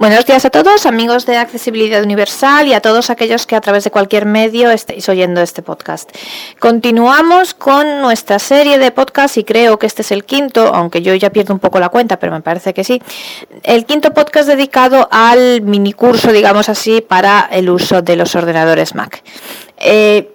Buenos días a todos, amigos de Accesibilidad Universal y a todos aquellos que a través de cualquier medio estéis oyendo este podcast. Continuamos con nuestra serie de podcasts y creo que este es el quinto, aunque yo ya pierdo un poco la cuenta, pero me parece que sí. El quinto podcast dedicado al mini curso, digamos así, para el uso de los ordenadores Mac. Eh,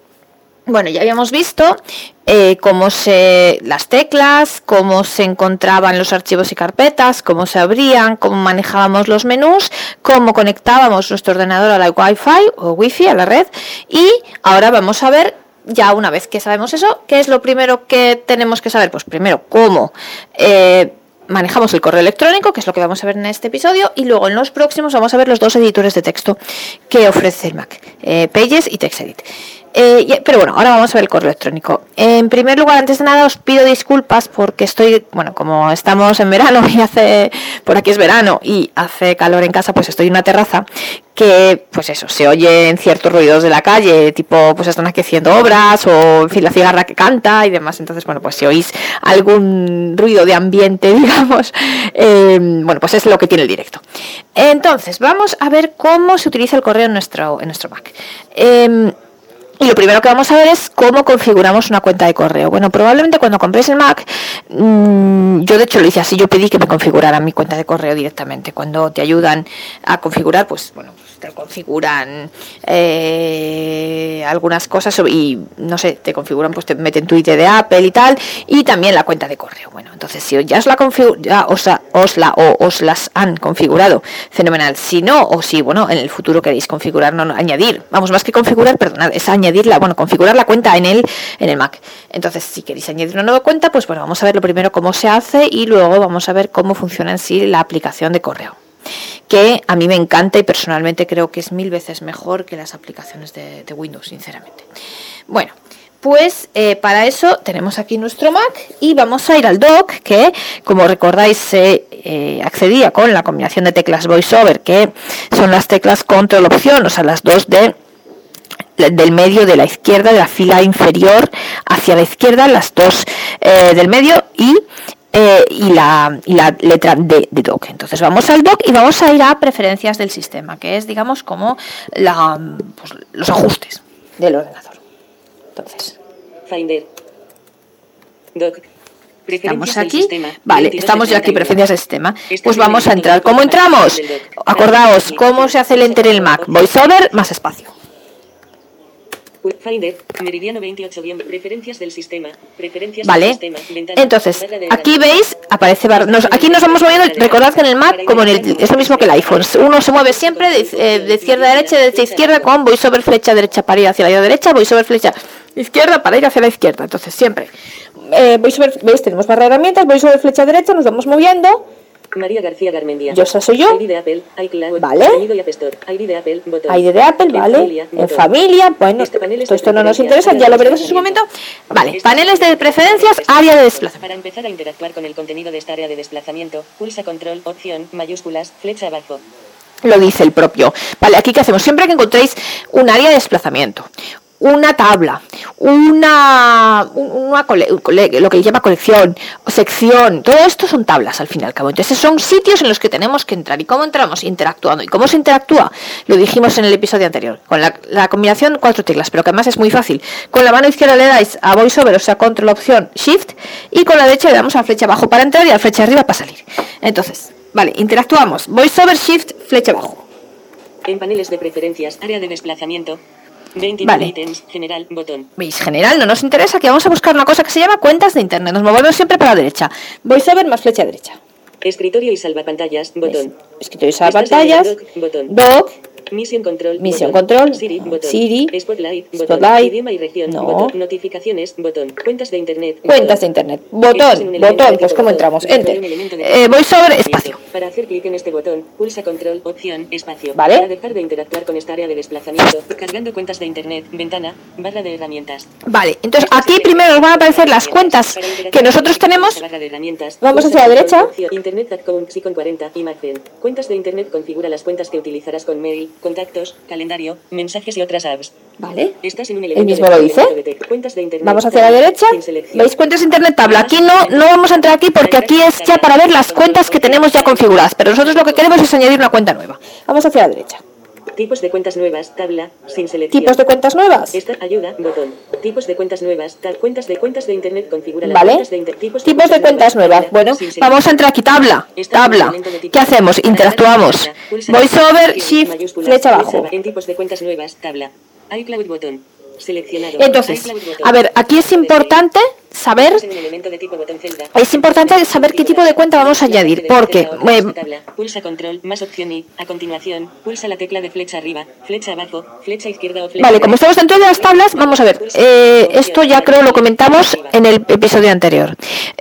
bueno, ya habíamos visto eh, cómo se las teclas, cómo se encontraban los archivos y carpetas, cómo se abrían, cómo manejábamos los menús, cómo conectábamos nuestro ordenador a la Wi-Fi o Wi-Fi a la red y ahora vamos a ver ya una vez que sabemos eso, ¿qué es lo primero que tenemos que saber? Pues primero cómo eh, manejamos el correo electrónico, que es lo que vamos a ver en este episodio, y luego en los próximos vamos a ver los dos editores de texto que ofrece el Mac, eh, Pages y TextEdit. Eh, pero bueno, ahora vamos a ver el correo electrónico. En primer lugar, antes de nada, os pido disculpas porque estoy, bueno, como estamos en verano y hace, por aquí es verano y hace calor en casa, pues estoy en una terraza que, pues eso, se oyen ciertos ruidos de la calle, tipo, pues están haciendo obras o, en fin, la cigarra que canta y demás. Entonces, bueno, pues si oís algún ruido de ambiente, digamos, eh, bueno, pues es lo que tiene el directo. Entonces, vamos a ver cómo se utiliza el correo en nuestro, en nuestro Mac. Em, y lo primero que vamos a ver es cómo configuramos una cuenta de correo. Bueno, probablemente cuando compréis el Mac, mm, yo de hecho lo hice así, yo pedí que me configuraran mi cuenta de correo directamente. Cuando te ayudan a configurar, pues bueno, configuran eh, algunas cosas y no sé, te configuran, pues te meten tu ID de Apple y tal, y también la cuenta de correo. Bueno, entonces si ya os la ya os, os, la o os las han configurado, fenomenal. Si no, o si bueno, en el futuro queréis configurar, no, añadir, vamos, más que configurar, perdonad, es añadirla, bueno, configurar la cuenta en el, en el Mac. Entonces, si queréis añadir una nueva cuenta, pues bueno, vamos a ver lo primero cómo se hace y luego vamos a ver cómo funciona en sí la aplicación de correo que a mí me encanta y personalmente creo que es mil veces mejor que las aplicaciones de, Windows, sinceramente. Bueno, pues eh, para eso tenemos aquí nuestro Mac y vamos a ir al dock que como recordáis se eh, accedía con la combinación de teclas VoiceOver que son las teclas control opción, o sea las dos de del medio de la izquierda de la fila inferior hacia la izquierda las dos eh, del medio y eh, y, la, letra de, de, doc. Entonces vamos al doc y vamos a ir a preferencias del sistema, que es, digamos, como la, pues, los ajustes del ordenador. Entonces. Finder. Doc. Estamos aquí, vale, estamos ya aquí, preferencias del sistema. Pues vamos a entrar. ¿Cómo entramos? Acordaos, ¿cómo se hace el enter en el Mac? VoiceOver más espacio. Finder, meridiano 28 bien, preferencias del sistema, preferencias vale. del sistema, ventana, entonces aquí veis aparece nos, aquí nos vamos moviendo recordad que en el Mac como en el, es lo mismo que el iPhone uno se mueve siempre de, eh, de izquierda a derecha de derecha a izquierda con voiceover flecha derecha para ir hacia la derecha voiceover flecha izquierda para ir hacia la izquierda entonces siempre eh, voiceover veis tenemos barra de herramientas voiceover flecha derecha nos vamos moviendo María García Garmendia. Yo esa soy yo. ID de Apple, iCloud, vale. y App Store, ID de Apple, botón. ID de Apple, vale. En familia, en familia bueno, este todo esto no nos interesa, ya lo veremos en su momento. Vale, paneles de preferencias, área de desplazamiento. Para empezar a interactuar con el contenido de esta área de desplazamiento, pulsa control, opción, mayúsculas, flecha abajo lo dice el propio. Vale, aquí que hacemos siempre que encontréis un área de desplazamiento, una tabla, una, una lo que llama colección, sección, todo esto son tablas al fin y al cabo. Entonces son sitios en los que tenemos que entrar. ¿Y cómo entramos? Interactuando. ¿Y cómo se interactúa? Lo dijimos en el episodio anterior, con la, la combinación cuatro teclas, pero que además es muy fácil. Con la mano izquierda le dais a VoiceOver, o sea, control, opción, shift, y con la derecha le damos a flecha abajo para entrar y a flecha arriba para salir. Entonces, vale, interactuamos. VoiceOver, shift, flecha abajo. En paneles de preferencias, área de desplazamiento, vale. general, botón. ¿Veis? General, no nos interesa, que vamos a buscar una cosa que se llama cuentas de internet. Nos movemos siempre para la derecha. Voy a ver más flecha derecha. Escritorio y salvapantallas, botón. Escritorio y salvapantallas, botón. Doc, Misión control. Misión control. Siri, botón. Siri. Spotlight, botón. Spotlight. Idioma y región. No. Botón. Notificaciones, botón. Cuentas de internet. Cuentas de internet. Botón. Botón. Pues cómo entramos. Enter. Eh, voy sobre espacio. Para hacer clic en este botón, pulsa control, opción, espacio. Vale. Para dejar de interactuar con esta área de desplazamiento, cargando cuentas de internet, ventana, barra de herramientas. Vale. Entonces aquí primero nos van a aparecer las cuentas que nosotros tenemos. Vamos hacia la derecha. Internet account con 40 imagen. Cuentas de internet configura las cuentas que utilizarás con mail, contactos, calendario, mensajes y otras apps. ¿Vale? Estás en un El elemento mismo de lo dice. de Cuentas de internet. Vamos hacia la derecha. ¿Veis cuentas de internet tabla? Aquí no, no vamos a entrar aquí porque aquí es ya para ver las cuentas que tenemos ya configuradas. Pero nosotros lo que queremos es añadir una cuenta nueva. Vamos hacia la derecha. Tipos de cuentas nuevas, tabla, sin selección. Tipos de cuentas nuevas. Esta ayuda, botón. Tipos de cuentas nuevas, tal cuentas de cuentas de internet configura las ¿Vale? cuentas de inter- tipos, Tipos de cuentas nuevas. Bueno, vamos a entrar aquí. Tabla. Esta Tabla. de ¿Qué hacemos? Interactuamos. VoiceOver, Shift, flecha abajo. En tipos de cuentas nuevas, tabla. iCloud botón. Seleccionado. Entonces, a ver, aquí es importante saber. Es importante saber qué tipo de cuenta vamos a añadir, porque eh, Tabla. Pulsa control más opción y a continuación pulsa la tecla de flecha arriba, flecha abajo, flecha izquierda o flecha Vale, como estamos dentro de las tablas, vamos a ver. eh, esto ya creo lo comentamos en el episodio anterior.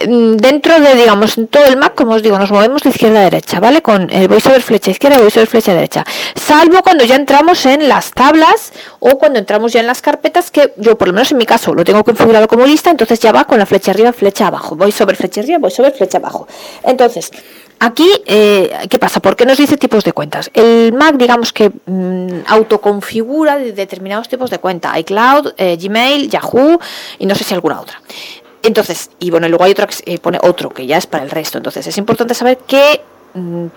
Mm, Dentro de, digamos, todo el Mac, como os digo, nos movemos de izquierda a derecha, ¿vale? Con el voiceover flecha izquierda voiceover flecha derecha. Salvo cuando ya entramos en las tablas o cuando entramos ya en las carpetas, que yo, por lo menos en mi caso, lo tengo configurado como lista, entonces ya va con la flecha arriba, flecha abajo. Voiceover flecha arriba, voiceover flecha abajo. Entonces, Aquí, eh, ¿qué pasa? ¿Por qué nos dice tipos de cuentas? El Mac, digamos que mm, autoconfigura de determinados tipos de cuenta, iCloud, eh, Gmail, Yahoo y no sé si alguna otra. Entonces, y bueno, luego hay otra que eh, pone otro que ya es para el resto. Entonces, es importante saber qué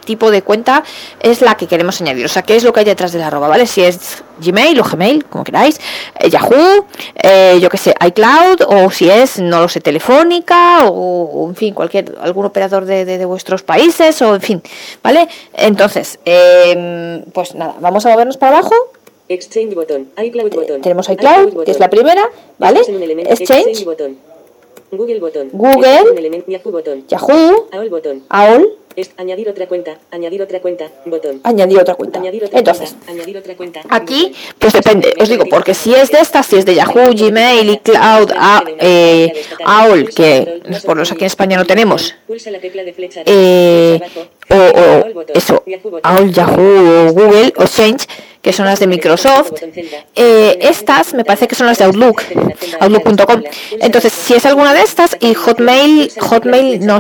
tipo de cuenta es la que queremos añadir. O sea, qué es lo que hay detrás de la arroba, ¿vale? Si es Gmail o Gmail, como queráis, eh, Yahoo, eh, yo que sé, iCloud, o si es, no lo sé, Telefónica, o, o, en fin, cualquier, algún operador de, de- de vuestros países, o en fin, ¿vale? Entonces, em, pues nada, vamos a movernos para abajo. Exchange botón, iCloud botón. Tenemos iCloud, que es la primera, ¿vale? Elemento- Exchange, botón. Google botón. Google. Yahoo botón. Yahoo, AOL botón. AOL, Es añadir otra cuenta, añadir otra cuenta, botón. añadir otra cuenta. Añadir otra Entonces, cuenta, añadir otra cuenta. Aquí, pues depende, os digo, porque si es de estas, si es de Yahoo, Gmail, iCloud, a, eh, AOL, que por los aquí en España no tenemos, eh, o, o eso. AOL, Yahoo, o Google, o Change, que son las de Microsoft, eh, estas me parece que son las de Outlook, Outlook.com. Entonces, si es alguna de estas, y Hotmail, Hotmail no,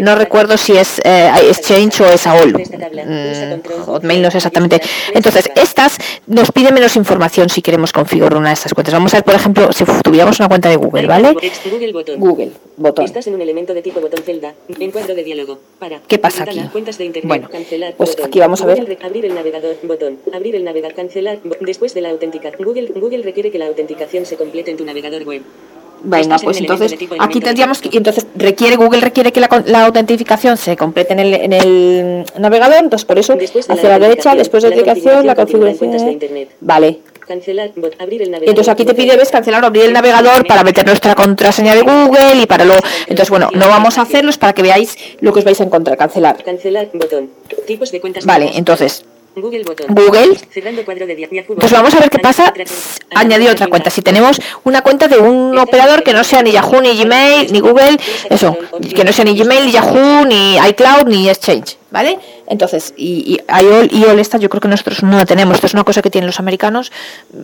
no recuerdo si es eh, Exchange o es AOL. Mm, Hotmail no sé exactamente. Entonces, estas nos piden menos información si queremos configurar una de estas cuentas. Vamos a ver, por ejemplo, si tuviéramos una cuenta de Google, ¿vale? Google botón. Estás en un elemento de tipo botón celda. Encuadro de diálogo. Para. ¿Qué pasa aquí? Bueno, cancelar. pues aquí vamos a ver. Abrir el navegador. Botón. Abrir el navegador. Cancelar. Después de la autenticación. Google, Google requiere que la autenticación se complete en tu navegador web. Venga, pues entonces aquí tendríamos que, entonces requiere Google requiere que la, la autentificación se complete en el, en el navegador, entonces por eso Después de la hacia la derecha, después de la autenticación, la configuración de internet. Vale. Cancelar. bot- abrir el Y navegador. entonces aquí te pide ves cancelar o abrir el navegador para meter nuestra contraseña de Google y para lo entonces bueno, no vamos a hacerlo es para que veáis lo que os vais a encontrar, cancelar. Cancelar. Botón. Tipos de cuentas. Vale, entonces Google botón. Google. Pues vamos a ver qué pasa. Añadir otra cuenta. Si tenemos una cuenta de un operador que no sea ni Yahoo, ni Gmail, ni Google, eso, que no sea ni Gmail, ni Yahoo, ni iCloud, ni Exchange, ¿vale? Entonces, y, y IOL, esta yo creo que nosotros no la tenemos. Esto es una cosa que tienen los americanos,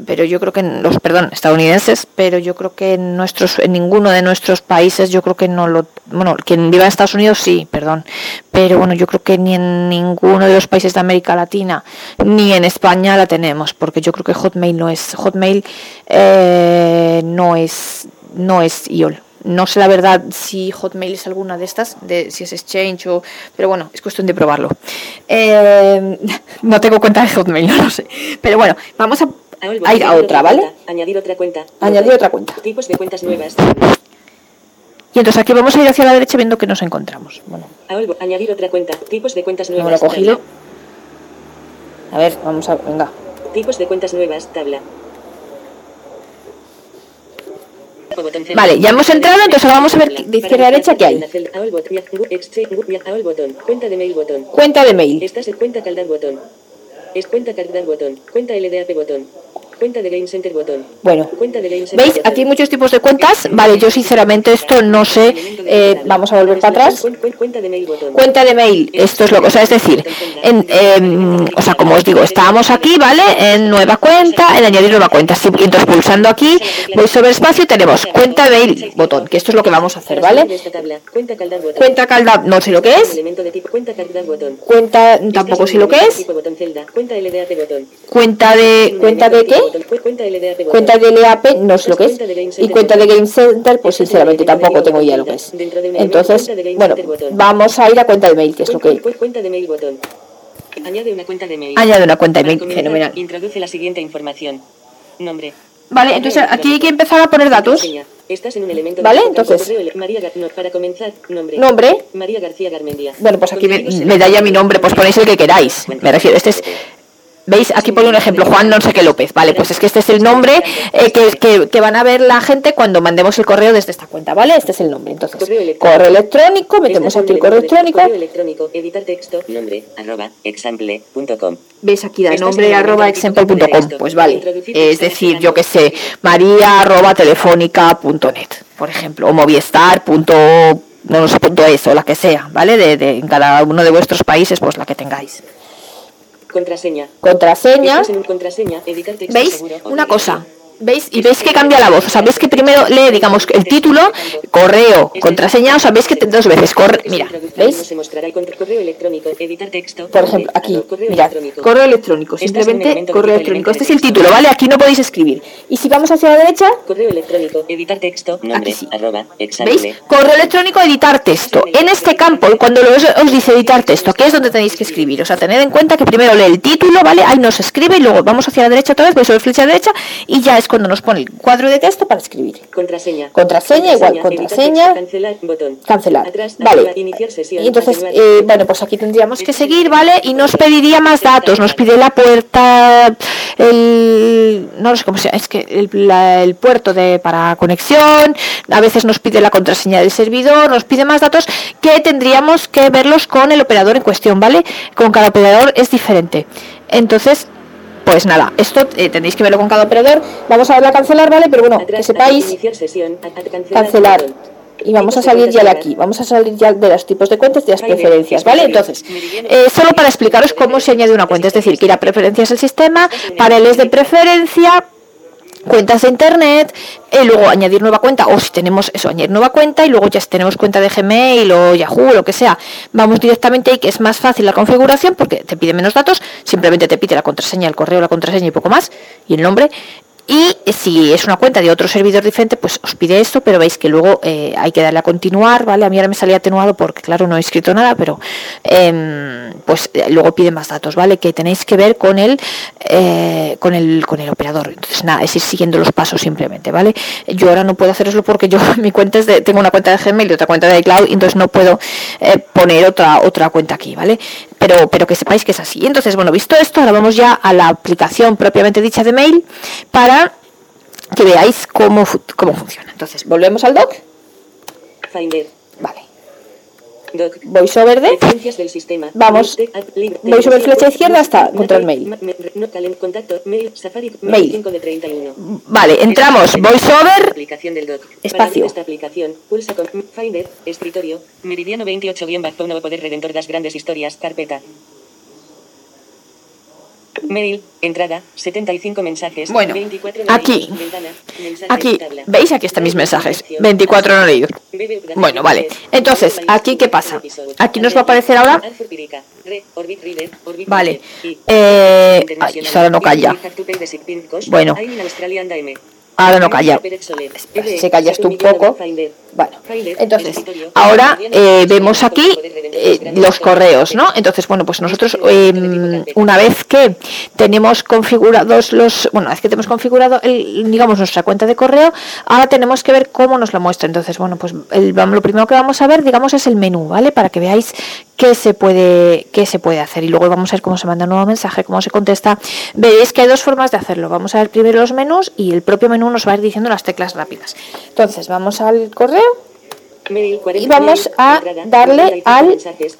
pero yo creo que los, perdón, estadounidenses, pero yo creo que en nuestros, en ninguno de nuestros países, yo creo que no lo, bueno, quien viva en Estados Unidos sí, perdón, pero bueno, yo creo que ni en ninguno de los países de América Latina, ni en España la tenemos, porque yo creo que Hotmail no es, Hotmail eh, no es, no es IOL. No sé la verdad si Hotmail es alguna de estas, de si es Exchange o... Pero bueno, es cuestión de probarlo. Eh, no tengo cuenta de Hotmail, no lo sé. Pero bueno, vamos a, a ir a otra, ¿vale? Añadir otra cuenta. Añadir otra cuenta. Tipos de cuentas nuevas. Y entonces aquí vamos a ir hacia la derecha viendo que nos encontramos. Bueno, AOL bo- añadir otra cuenta. Tipos de cuentas no nuevas. lo he cogido. A ver, vamos a... Venga. Tipos de cuentas nuevas. Tabla. Botón celda. Vale, ya hemos entrado, entonces ahora vamos a ver de izquierda a derecha qué hay. Cuenta de mail botón. Cuenta de mail. Estás en cuenta Caldar botón. Es cuenta Caldar botón. Cuenta LDAP botón. Cuenta de Game Center botón. Bueno, Cuenta de Game Center ¿veis? Aquí hay muchos tipos de cuentas. Vale, yo sinceramente esto no sé. Eh, vamos a volver para atrás. Cuen- cuen- Cuenta de mail botón. Cuenta de mail, esto es lo que, o sea, es decir, en, em, o sea, como os digo, estábamos aquí, ¿vale? En nueva cuenta, en añadir nueva cuenta. Sí, entonces pulsando aquí, voy sobre espacio y tenemos cuenta de mail, botón, que esto es lo que vamos a hacer, ¿vale? Cuenta calda, no sé lo que es. Cuenta tampoco sé lo que es. Cuenta de, cuenta de qué? Cuenta LDAP botón. Cuenta de LAP, no sé lo que es. Y cuenta de Game Center, pues sinceramente tampoco tengo idea lo que es. Entonces, bueno, vamos a ir a cuenta de mail, que es lo que... Añade una cuenta de mail. Añade una cuenta de mail, fenomenal. Introduce la siguiente información. Nombre. Vale, entonces aquí hay que empezar a poner datos. Estás en un elemento Vale, de entonces- María para comenzar, nombre. Nombre. María García Garmendia. Bueno, pues aquí me da ya mi nombre, pues ponéis el que queráis. Me refiero, este es... ¿Veis? Aquí pone un ejemplo, Juan no sé qué López. Vale, pues es que este es el nombre eh, que, que- que van a ver la gente cuando mandemos el correo desde esta cuenta, ¿vale? Este es el nombre. Entonces, Correo electrónico. correo electrónico, metemos aquí el correo electrónico. Correo electrónico. Editar texto. Nombre. Arroba. Example.com. ¿Veis aquí da nombre arroba example.com? Pues vale. Es decir, yo que sé, maría arroba telefónica.net, por ejemplo, o movistar. punto, No, no sé, punto eso, la que sea, ¿vale? De, de- en cada uno de vuestros países, pues la que tengáis. Contraseña. Contraseña. Estás en un contraseña. Editar texto ¿Veis? seguro. Una cosa. ¿Veis? Y veis que cambia la voz. O sea, veis que primero lee, digamos, el título, correo, contraseña. O sea, veis que dos veces. Corre, mira, ¿veis? Por ejemplo, aquí, mirad, correo electrónico, un simplemente correo electrónico. Este es el título, ¿vale? Aquí no podéis escribir. Y si vamos hacia la derecha, Correo electrónico. Editar texto. Nombre. sí. Arroba. ¿veis? Correo electrónico, editar texto. En este campo, cuando os, os dice editar texto, ¿qué es donde tenéis que escribir? O sea, tened en cuenta que primero lee el título, ¿vale? Ahí nos escribe y luego vamos hacia la derecha otra vez, vais sobre flecha derecha y ya es cuando nos pone el cuadro de texto para escribir. Contraseña. Contraseña, igual, contraseña. Cancelar. Botón. Cancelar. Atrás. Vale. arriba, Iniciar sesión. Y entonces, eh, bueno, pues aquí tendríamos que seguir, ¿vale? Y nos pediría más datos, nos pide la puerta, el, no sé cómo se llama, es que el, la- el puerto de para conexión, a veces nos pide la contraseña del servidor, nos pide más datos que tendríamos que verlos con el operador en cuestión, ¿vale? Con cada operador es diferente. Entonces, pues nada, esto eh, tendréis que verlo con cada operador. Vamos a darle a cancelar, ¿vale? Pero bueno, que sepáis Cancelar. Y vamos a salir ya de aquí, vamos a salir ya de los tipos de cuentas y las preferencias, ¿vale? Entonces, eh, solo para explicaros cómo se añade una cuenta, es decir, que ir a preferencias del sistema, paneles de preferencia, cuentas de internet, y luego añadir nueva cuenta, o si tenemos eso, añadir nueva cuenta, y luego ya si tenemos cuenta de Gmail o Yahoo, lo que sea, vamos directamente ahí, que es más fácil la configuración porque te pide menos datos, simplemente te pide la contraseña, el correo, la contraseña y poco más, y el nombre. Y si es una cuenta de otro servidor diferente, pues os pide esto, pero veis que luego eh, hay que darle a continuar, ¿vale? A mí ahora me salía atenuado porque, claro, no he escrito nada, pero em, pues eh, luego pide más datos, ¿vale? Que tenéis que ver con el, eh, con el con el operador. Entonces, nada, es ir siguiendo los pasos simplemente, ¿vale? Yo ahora no puedo hacerlo porque yo mi cuenta es de, tengo una cuenta de Gmail y otra cuenta de iCloud, entonces no puedo poner otra otra cuenta aquí, ¿vale? Pero, pero que sepáis que es así. Entonces, bueno, visto esto, ahora vamos ya a la aplicación propiamente dicha de mail para que veáis cómo, cómo funciona. Entonces, volvemos al doc. Finder. Vale. Doc. VoiceOver de. Del sistema. Vamos. Televisión, flecha izquierda hasta control mail. mail, Safari, Mail. 5 de 31. Vale, entramos. VoiceOver. Aplicación del doc. Espacio. Esta aplicación, pulsa con Finder, escritorio, Meridiano 28 guion bajo nuevo poder redentor das grandes historias, carpeta. Mail, entrada, 75 mensajes. Bueno, 24 no aquí. ventana, mensajes, Aquí, tabla. ¿veis? Aquí están mis mensajes. Inicio, 24 no leídos. Bueno, vale. Entonces, ¿aquí qué pasa? Aquí nos va a aparecer ahora. Vale. Eh, ay, no calla. Bueno. Ahora no calla. Se callas tú un poco. Bueno, entonces, ahora eh, vemos aquí eh, los correos, ¿no? Entonces, bueno, pues nosotros, eh, una vez que tenemos configurados los, bueno, una vez que tenemos configurado, el, digamos, nuestra cuenta de correo, ahora tenemos que ver cómo nos lo muestra. Entonces, bueno, pues el, lo primero que vamos a ver, digamos, es el menú, ¿vale? Para que veáis qué se puede, qué se puede hacer. Y luego vamos a ver cómo se manda un nuevo mensaje, cómo se contesta. Veréis que hay dos formas de hacerlo. Vamos a ver primero los menús y el propio menú nos va a ir diciendo las teclas rápidas. Entonces, vamos al correo. Mail, 40, Y vamos a darle 45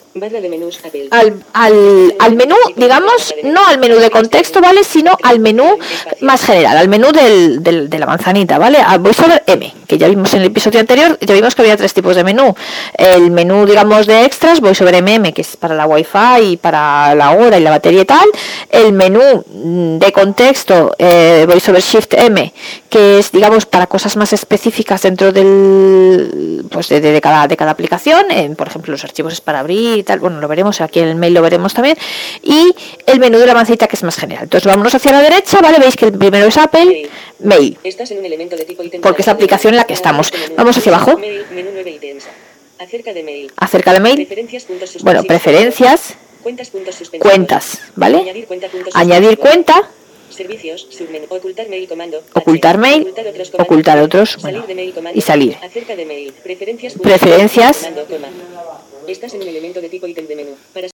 al- al, al, al menú, digamos, no al menú de contexto, ¿vale? Sino al menú más general, al menú del, del- de la manzanita, ¿vale? Al VoiceOver M, que ya vimos en el episodio anterior, ya vimos que había tres tipos de menú. El menú, digamos, de extras, VoiceOver MM, que es para la Wi-Fi y para la hora y la batería y tal. El menú mm, de contexto, eh, VoiceOver Shift M, que es, digamos, para cosas más específicas dentro del, pues de, cada, de cada aplicación. por ejemplo, los archivos es para abrir y tal. Bueno, lo veremos aquí en el mail, lo veremos también. Y el menú de la manzanita, que es más general. Entonces, vámonos hacia la derecha, ¿vale? Veis que el primero es Apple, Mail. Estás en un elemento de tipo. Porque es la aplicación en la que estamos. Vamos hacia abajo. Mail, menú 9 ítems. Acerca de mail. Acerca de mail, Preferencias, puntos bueno, preferencias, Cuentas, ¿vale? Añadir cuenta, Servicios, submenú, ocultar mail comando. Ocultar mail, Ocultar otros comandos. ocultar otros, Salir bueno, de mail comando. y salir. Acerca de mail. Preferencias. Preferencias. suspensivos, comando, coma. Estás en un elemento de tipo ítem de menú. Para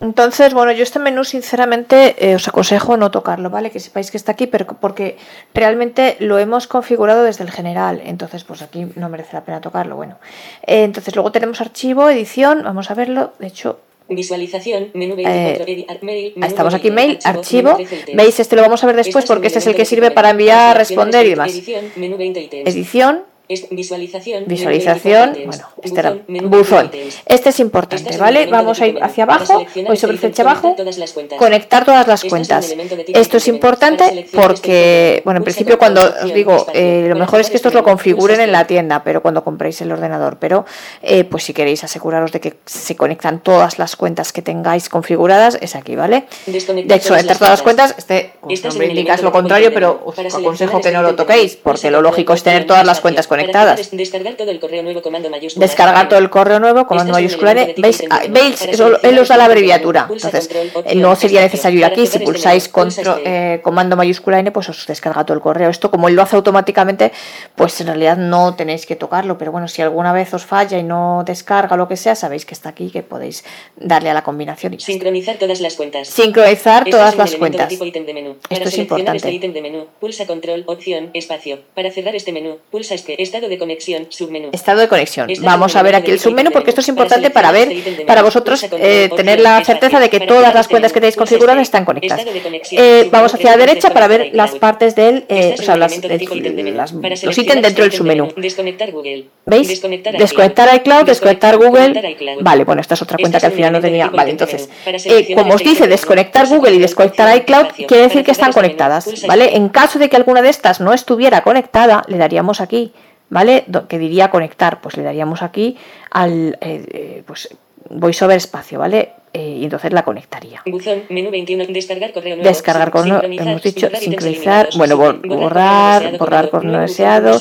Entonces, bueno, yo este menú sinceramente eh, os aconsejo no tocarlo, ¿vale? Que sepáis que está aquí, pero porque realmente lo hemos configurado desde el general, entonces pues aquí no merece la pena tocarlo, bueno. Eh, entonces luego tenemos archivo, edición, vamos a verlo, de hecho, Visualización, menú 24, Eh, mail, estamos aquí 20, mail, archivo, menú 13 ítems. veis, este lo vamos a ver después porque este es el que sirve para enviar, responder y demás. Edición, menú 20 ítems. Edición, Es- visualización, visualización, 24 ítems. bueno, este era Buzón, menú buzón. 20 ítems. Este es importante, un ¿vale? Vamos a ir hacia abajo, voy este sobre flecha abajo, conectar todas las cuentas. conectar todas las Esto es importante este porque, bueno, en principio cuando os digo, eh, lo mejor es que estos lo este configuren en la tienda, pero cuando compréis el ordenador, pero eh, pues si queréis aseguraros de que se conectan todas las cuentas que tengáis configuradas, es aquí, ¿vale? Desconectar todas las cuentas, este como su Estás nombre indica es lo contrario, pero os aconsejo que no este lo toquéis, porque lo lógico es tener todas las cuentas Para conectadas. Descargar todo el correo nuevo comando mayúscula. Descargar todo el correo nuevo, comando un mayúscula N, veis, Ah, veis, eso- él os da la este abreviatura, entonces eh, no sería necesario Para aquí, si este pulsáis control, este. eh, comando mayúscula N, pues os descarga todo el correo. Esto como él lo hace automáticamente, pues en realidad no tenéis que tocarlo, pero bueno, si alguna vez os falla y no descarga lo que sea, sabéis que está aquí, que podéis darle a la combinación y. Sincronizar todas las cuentas. sincronizar todas las cuentas. Esto es importante. este ítem de menú, pulsa control, opción, espacio. Para cerrar este menú, pulsa este estado de conexión, submenú. Estado de conexión. Vamos a ver aquí el submenú porque esto es. Para importante para ver, este para vosotros eh, tener la certeza de que todas las cuentas este que tenéis pulsa configuradas este. están conectadas. Eh, vamos hacia la derecha para ver las partes del, eh, Estás o sea, las- las- los ítems dentro del este submenú. ¿Veis? Desconectar iCloud, desconectar Google. Vale, bueno, esta es otra cuenta que al final no tenía. Vale, entonces, eh, como os este dice, desconectar Google y desconectar iCloud quiere decir que están este conectadas, ¿vale? este. En caso de que alguna de estas no estuviera conectada, le daríamos aquí, ¿vale? Que diría conectar, pues le daríamos aquí al, eh, eh, pues, voiceover espacio, ¿vale? Eh, y entonces la conectaría. Buzón, menú 21, descargar correo nuevo. Descargar correo, hemos dicho, sincronizar, bueno, bor- borrar borrar, correo borrar deseado.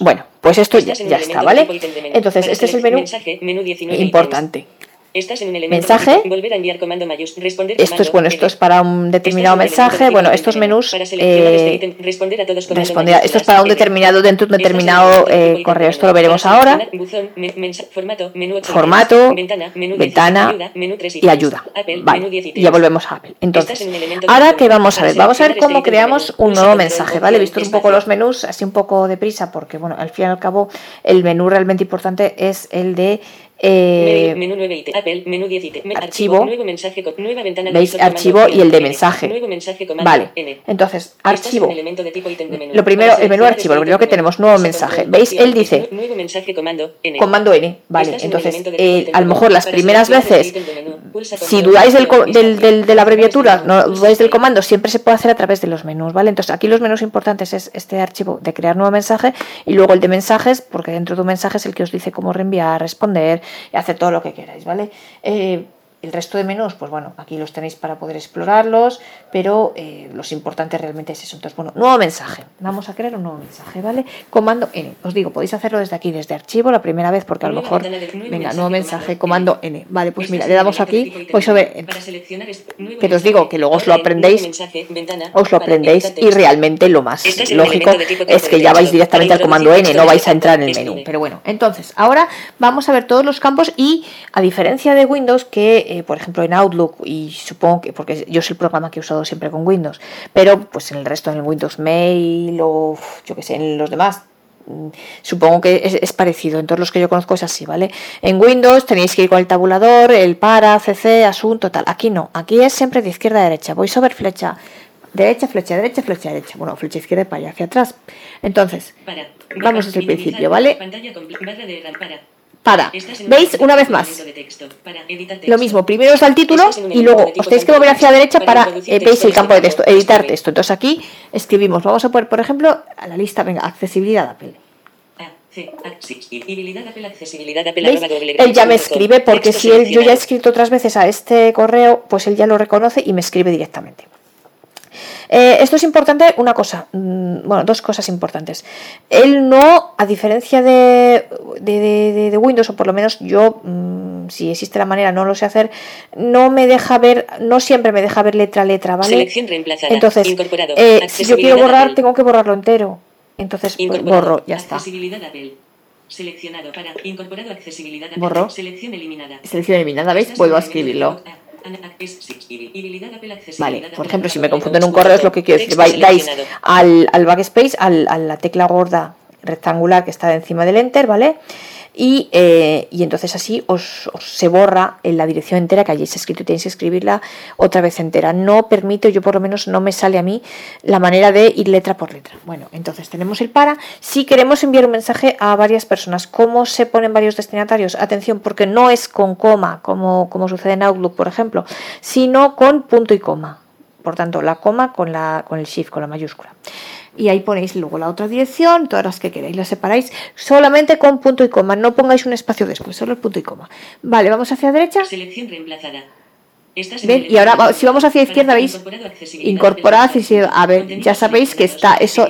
Bueno, pues esto ya, está, ¿vale? Entonces, este es el menú mensaje, menú 19 ítems. importante. Estás en un elemento Mensaje. volver a enviar comando mayúscula. Responder Esto es comando, bueno, esto es para un determinado mensaje. de Bueno, estos menús Para este eh, responder a todos comando responder a- esto es para un determinado dentro de un determinado eh, correo. Esto lo veremos ahora. buzón, men- formato, menú 8 Formato, ítems. ventana, menú 10 ventana ayuda, menú 3 y ayuda. Apple, Vale, menú 10 y ya volvemos a Apple. Entonces, en ahora que vamos a ver, vamos a ver cómo este creamos un nuevo mensaje, ¿vale? Visto un poco los menús, así un poco deprisa, porque bueno, al fin y al cabo el menú realmente importante es el de eh, menú 9 ítem. Apple, menú 10 ítem. Me- archivo. Nuevo mensaje con nueva ventana. ¿Veis? Archivo y el de mensaje. Nuevo mensaje comando Vale, N. entonces, archivo. elemento de tipo ítem de menú. Lo primero, el menú archivo, lo primero que tenemos, nuevo mensaje. ¿Veis? Él dice, Nuevo mensaje comando N. comando N, vale. Entonces, eh, a lo mejor las primeras veces, si dudáis del, del, del- de la abreviatura, no dudáis del comando, siempre se puede hacer a través de los menús, ¿vale? Entonces, aquí los menús importantes es este archivo de crear nuevo mensaje y luego el de mensajes, porque dentro de un mensaje es el que os dice cómo reenviar, responder y hacer todo lo que queráis, ¿vale? Eh, el resto de menús, pues bueno, aquí los tenéis para poder explorarlos, pero eh, los importantes realmente es eso. Entonces, bueno, nuevo mensaje. Vamos a crear un nuevo mensaje, ¿vale? Comando N. Os digo, podéis hacerlo desde aquí, desde archivo, la primera vez, porque a lo mejor. Venga, nuevo mensaje, comando N. Vale, pues Estás mira, le damos aquí, pues sobre. este Que os digo que luego os lo aprendéis, os lo aprendéis y realmente lo más un lógico es que ya vais directamente al comando N, no vais a entrar en el menú. Pero bueno, entonces, ahora vamos a ver todos los campos y a diferencia de Windows, que eh, por ejemplo en Outlook, y supongo que, porque yo es el programa que he usado siempre con Windows, pero pues en el resto, en el Windows Mail o yo que sé, en los demás, mm, supongo que es, es, parecido. En todos los que yo conozco es así, ¿vale? En Windows tenéis que ir con el tabulador, el para, CC, asunto, tal. Aquí no, aquí es siempre de izquierda a derecha. Voy sobre flecha, derecha, flecha, derecha, flecha, derecha. Bueno, flecha izquierda para allá, hacia atrás. Entonces, Para. vamos desde el principio, ¿vale? Pantalla compl- barra de para. Para. ¿Veis? Una vez más. Lo mismo, primero os da el título y luego os tenéis que mover hacia la derecha para eh, veis el campo de texto, editar texto. Entonces aquí escribimos, vamos a poner, por ejemplo, a la lista, venga, accesibilidad Apple. ¿Veis? Él ya me escribe porque si él, yo ya he escrito otras veces a este correo, pues él ya lo reconoce y me escribe directamente. Eh, esto es importante, una cosa, mm, bueno, dos cosas importantes. Él no, a diferencia de, de, de- Windows, o por lo menos yo, mm, si existe la manera, no lo sé hacer, no me deja ver, no siempre me deja ver letra a letra, ¿vale? Selección reemplazada. Entonces, Incorporado. eh, si yo quiero borrar, Apple. tengo que borrarlo entero. Entonces, pues, borro, ya está. Apple. Seleccionado para. Incorporado accesibilidad. Borro. Selección eliminada. Selección eliminada, ¿veis? De escribirlo. Vale, por ejemplo, si me confundo en un correo es lo que quiero decir. Dais al, al backspace, al- a la tecla gorda rectangular que está encima del enter, ¿vale? Y, eh, y entonces así os, se borra en la dirección entera que hayáis escrito y tenéis que escribirla otra vez entera. No permito, yo por lo menos no me sale a mí la manera de ir letra por letra. Bueno, entonces tenemos el para. Si queremos enviar un mensaje a varias personas, ¿cómo se ponen varios destinatarios? Atención, porque no es con coma, como, como sucede en Outlook, por ejemplo, sino con punto y coma. Por tanto, la coma con, la, con el shift, con la mayúscula. Y ahí ponéis luego la otra dirección, todas las que queráis. Las separáis solamente con punto y coma. No pongáis un espacio después, solo el punto y coma. Vale, vamos hacia derecha. Selección reemplazada. Y ahora, si vamos hacia izquierda, ¿veis? incorporado accesibilidad Incorporada accesibilidad. A ver, ya sabéis que está eso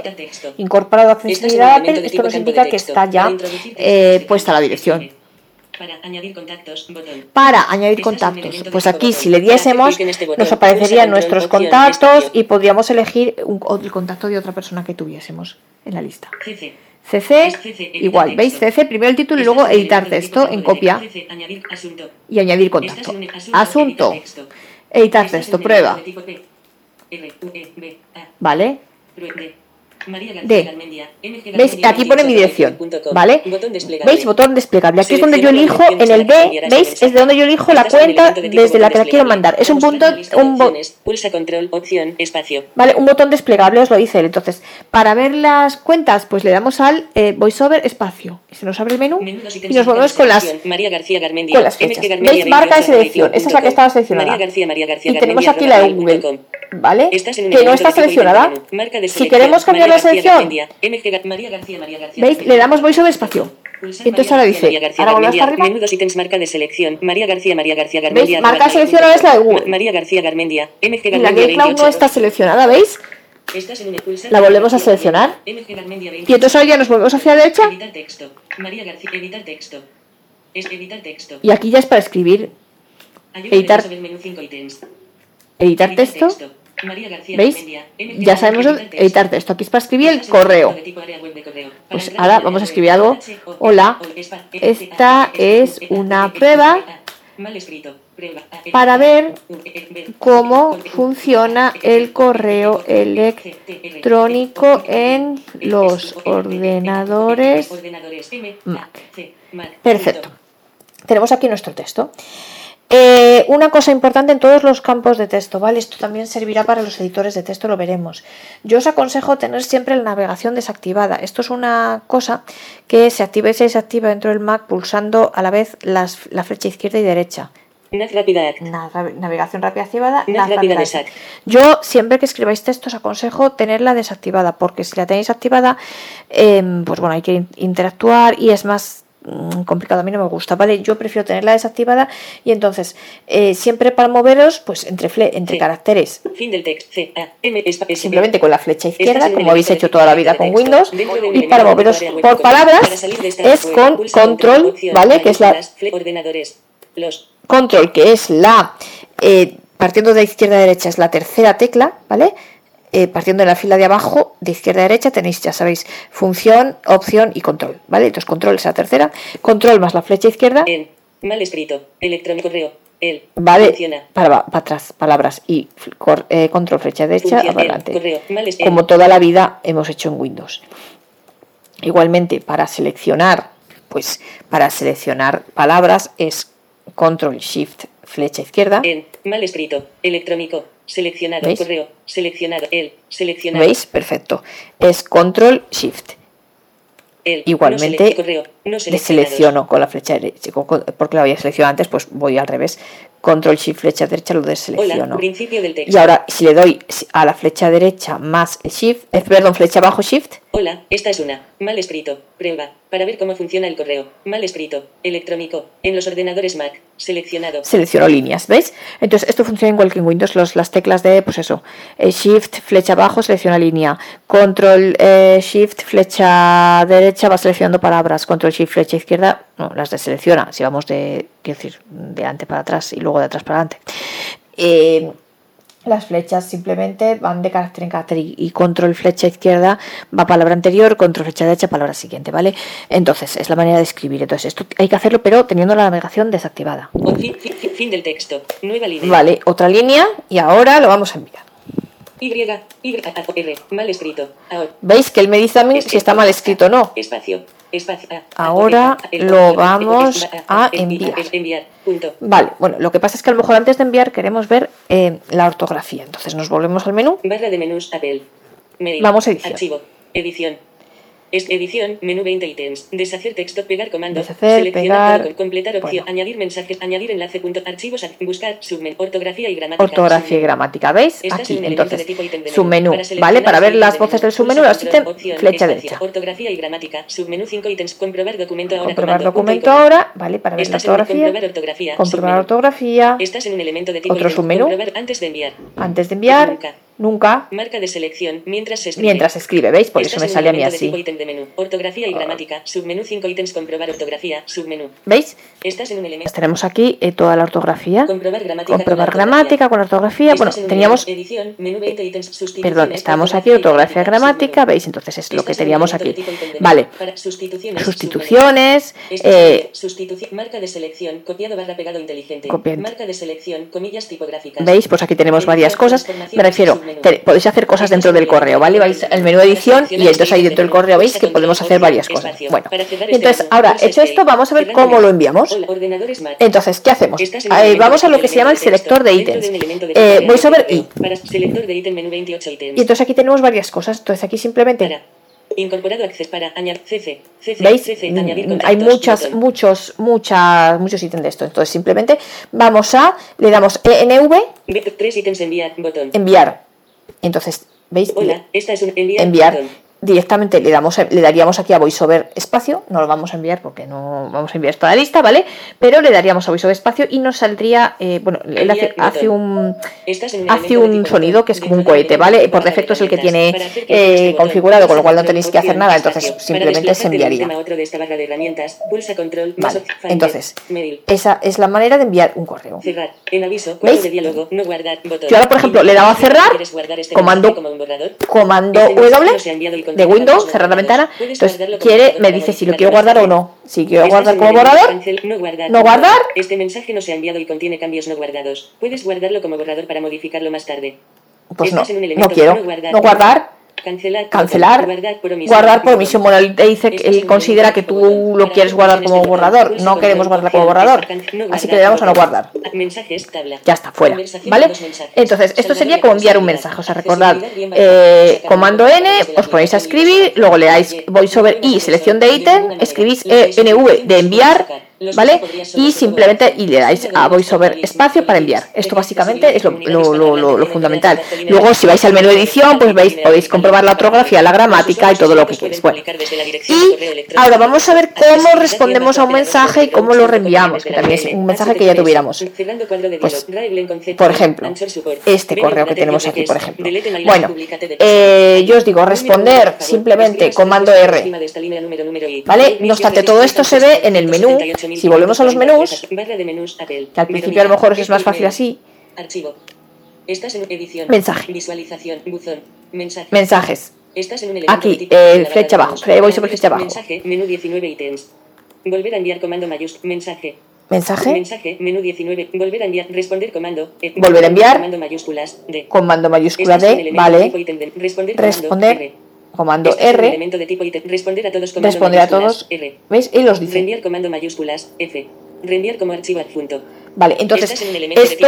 incorporado accesibilidad Apple. Esto nos indica que está ya eh, puesta la dirección. Para añadir contactos, botón. Para añadir el contactos, pues tipo aquí si le diésemos este nos aparecerían nuestros contactos y podríamos elegir un, el contacto de otra persona que tuviésemos en la lista. CC. Igual, ¿veis? CC, primero el título y luego editar texto en copia CC, añadir asunto. y añadir contacto. asunto, editar texto. prueba, elemento de ¿Veis? Aquí pone mi 28, dirección. ¿vale? ¿Veis? Botón desplegable. Aquí es donde yo elijo, en el D, ¿veis? Es de donde yo elijo la cuenta desde la que la quiero mandar. Es un punto, un. Pulsa control, opción, espacio. Vale, un botón desplegable os lo dice él. Entonces, para ver las cuentas, pues le damos al eh, voiceover espacio. Se nos abre el menú y nos volvemos con las con las fechas. ¿Veis? Marca de 28, selección. Esa es la que estaba seleccionada. Y tenemos aquí la de Google. ¿Vale? En un Que no está seleccionada. Marca de Si queremos cambiar la María García selección, Garmendia, MG María García, María García ¿veis? Garmendia. Le damos voiceover espacio. Entonces María ahora García, dice, García ahora volvemos Garmendia, arriba. Menudos ítems marca de selección. María García, María García ¿Veis? Garmendia. Marca arroba seleccionada es la de Google. Ma- María García Garmendia, MG Y la Garmendia que Cloud no 28. está seleccionada, ¿veis? La volvemos a García seleccionar. Garmendia, Garmendia Y 28. entonces ahora ya nos volvemos hacia la derecha. García, texto. Es editar texto. Y aquí ya es para escribir, editar- sobre el menú 5 ítems. editar texto. María García ¿Veis? Ya sabemos editar texto. Aquí es para escribir el correo. Pues ahora vamos a escribir algo. Hola, E, esta E, E, es E, una E, prueba E, E, para ver E, cómo E, funciona el correo electrónico en los ordenadores Mac. Perfecto. Tenemos aquí nuestro texto. Eh, una cosa importante en todos los campos de texto, ¿vale? Esto también servirá para los editores de texto, lo veremos. Yo os aconsejo tener siempre la navegación desactivada. Esto es una cosa que se activa y se desactiva dentro del Mac pulsando a la vez las- la flecha izquierda y derecha. Rápida navegación rápida activada, rápida. Yo siempre que escribáis texto os aconsejo tenerla desactivada, porque si la tenéis activada, em, pues bueno, hay que in- interactuar y es más complicado. A mí no me gusta, ¿vale? Yo prefiero tenerla desactivada y entonces eh, siempre para moveros, pues entre, fle- entre caracteres, Fin del texto. C, A, M, espa- S, simplemente con la flecha izquierda, como habéis hecho toda la vida con. Windows, y para moveros por palabras es con control, ¿vale? Que es la control, que es la, eh, partiendo de izquierda a derecha, es la tercera tecla, ¿vale? Eh, partiendo de la fila de abajo, de izquierda a derecha, tenéis, ya sabéis, función, opción y control, ¿vale? Entonces, control es la tercera, control más la flecha izquierda, en mal escrito. Electrónico correo. El ¿vale? funciona. Para, para atrás, palabras y cor- eh, control flecha derecha, El adelante. correo. Mal es- Como el- toda la vida hemos hecho en Windows. Igualmente, para seleccionar, pues para seleccionar palabras es control shift flecha izquierda. Mal escrito, electrónico, seleccionado, ¿Veis? correo, seleccionado, el, seleccionado, ¿Veis? Perfecto. Es control shift. el, Igualmente, no correo, no Le selecciono con la flecha derecha, porque lo había seleccionado antes, pues voy al revés. Control shift flecha derecha lo Hola, deselecciono. principio del texto. Y ahora, si le doy a la flecha derecha más el shift, eh, perdón, flecha abajo shift, Hola, esta es una. Mal escrito. Prueba. Para ver cómo funciona el correo. Mal escrito. Electrónico. En los ordenadores Mac. Seleccionado. selecciono líneas, ¿veis? Entonces esto funciona igual que en Windows, los, las teclas de, pues eso, eh, Shift, flecha abajo, selecciona línea, Control, eh, Shift, flecha derecha, va seleccionando palabras, Control, Shift, flecha izquierda, no, las deselecciona, si vamos de, quiero decir, de adelante para atrás y luego de atrás para adelante. Eh, las flechas simplemente van de carácter en carácter y, control flecha izquierda va palabra anterior, control flecha derecha palabra siguiente, ¿vale? Entonces es la manera de escribir. Entonces esto hay que hacerlo pero teniendo la navegación desactivada. Fin, fin- fin del texto. Nueva línea. Vale, otra línea y ahora lo vamos a enviar. Y, Y, A, R. Mal escrito. Ahora. ¿Veis que él me dice a mí si está mal escrito o no? Espacio. Espacio. A, A, Ahora lo vamos a enviar. Vale, bueno, lo que pasa es que a lo mejor antes de enviar queremos ver eh, la ortografía. Entonces nos volvemos al menú. Barra de menús Apple. Vamos a edición. Archivo. Edición. Es edición, menú 20 ítems. Deshacer texto, pegar comando. Deshacer, seleccionar pegar. completar opción, Bueno. añadir mensajes, añadir enlace, punto, archivos, buscar, submen, ortografía y gramática. Ortografía y gramática, ¿veis? Estás en Aquí, elemento entonces, de submenú, Para ¿vale? Para ver las voces del submenú, las control, ítem, opción, flecha derecha. Ortografía y gramática. Submenú 5 ítems. Comprobar documento ahora. Comprobar comando, documento ahora, ¿vale? Para ver la Estás en un- comprobar ortografía. ortografía. Comprobar ortografía. Estás en un elemento de tipo Otro submenú. Antes de enviar. Antes de enviar, Nunca. Nunca. Marca de selección mientras se escribe. Mientras escribe, ¿veis? Por eso me sale a mí así. tipo ítem de menú. Ortografía y gramática. Submenú 5 ítems. Comprobar ortografía. Submenú. ¿Veis? Estás en un elemento. tenemos aquí eh, toda la ortografía. Comprobar gramática. Comprobar con la gramática con ortografía. Bueno, Estás teníamos menú, Edición, menú 20 ítems, sustituciones, Perdón, estábamos aquí, ortografía y gramática. ¿veis? Entonces es lo que teníamos aquí. Vale. Para sustituciones. sustituciones, eh, sustitución, marca de selección, copiado barra pegado inteligente. Marca de selección, comillas tipográficas. ¿veis? Pues aquí tenemos varias cosas. Me refiero. Te- podéis hacer cosas dentro en del correo, ¿vale? Vais al menú edición y entonces ahí dentro del correo veis que podemos hacer varias cosas. Bueno, y entonces ahora, hecho esto, vamos a ver cómo lo enviamos. Entonces, ¿qué hacemos? Eh, vamos a lo que se llama el selector de ítems. Eh, sobre de i. Para selector de ítem menú 28 ítems. Y entonces aquí tenemos varias cosas. Entonces aquí simplemente incorporado acceso para añadir CC, CC, ¿Veis? CC, añadir Mm, contactos, Hay muchas, botón. muchos, muchas, muchos ítems de esto. Entonces simplemente vamos a, le damos ENV, Tres ítems enviar, botón. enviar. Entonces, ¿veis? Hola, esta es un enviar, enviar. Directamente le damos le daríamos aquí a VoiceOver espacio, no lo vamos a enviar porque no vamos a enviar toda la lista, ¿vale? Pero le daríamos a VoiceOver espacio y nos saldría, eh, bueno, él hace, hace un hace un sonido que es como un cohete, ¿vale? Por defecto es el que tiene eh, este configurado, con lo cual no tenéis que hacer nada, entonces simplemente se enviaría. Vale, entonces, esa es la manera de enviar un correo. ¿Veis? de diálogo, no guardar, botón. Yo ahora, por ejemplo, le he dado a cerrar, ¿Quieres guardar este comando-? Comando Este W de Windows, cerrar la ventana, entonces quiere, me dice si lo quiero guardar o no. Si quiero Estás guardar como borrador, no guardar. ¿No guardar? Este mensaje no se ha enviado y contiene cambios no guardados. Puedes guardarlo como borrador para modificarlo más tarde. pues no, no quiero. no guardar. Cancelar. cancelar, Guardar por omisión. te dice que él considera que tú lo quieres guardar como de borrador. No queremos guardarla como borrador. Así que le damos a no guardar. Ya está, fuera. ¿Vale? de. Entonces, esto sería de como enviar un mensaje. O sea, recordad, eh, comando N, de os ponéis a escribir, luego le dais voiceover y selección de ítem, escribís ENV de los enviar, ¿vale? Y simplemente y le dais a voiceover espacio para enviar. Esto básicamente es lo, lo- lo- fundamental. Luego, si vais al menú edición, pues veis, podéis comprobar la ortografía, la gramática y todo lo que queréis. Bueno, y ahora vamos a ver cómo respondemos a un mensaje y cómo lo reenviamos, que también es un mensaje que ya tuviéramos. Pues, por ejemplo, este correo que tenemos aquí, por ejemplo. Bueno, eh, yo os digo, responder simplemente comando R. ¿Vale? No obstante, todo esto se ve en el menú. Si volvemos a los menús, que al principio a lo mejor os es más fácil así, Archivo. Estás en edición. Mensaje. Visualización. Buzón. Mensaje. mensajes. Estás en un Aquí, eh, flecha abajo, fle- voy sobre flecha abajo. Mensaje, menú 19 ítems. Volver a enviar comando mayúsculo. Mensaje. Mensaje, Mensaje, menú 19. Volver a enviar. Responder comando. eh, Volver a enviar. Comando mayúsculas. D. comando mayúscula D, vale. Responder comando. Responder. Comando Este R, elemento de tipo. Responder a todos comando responder a todos, R. ¿veis? Y los dice. Reenviar comando mayúsculas F. Reenviar como archivo adjunto. Vale, entonces de esto,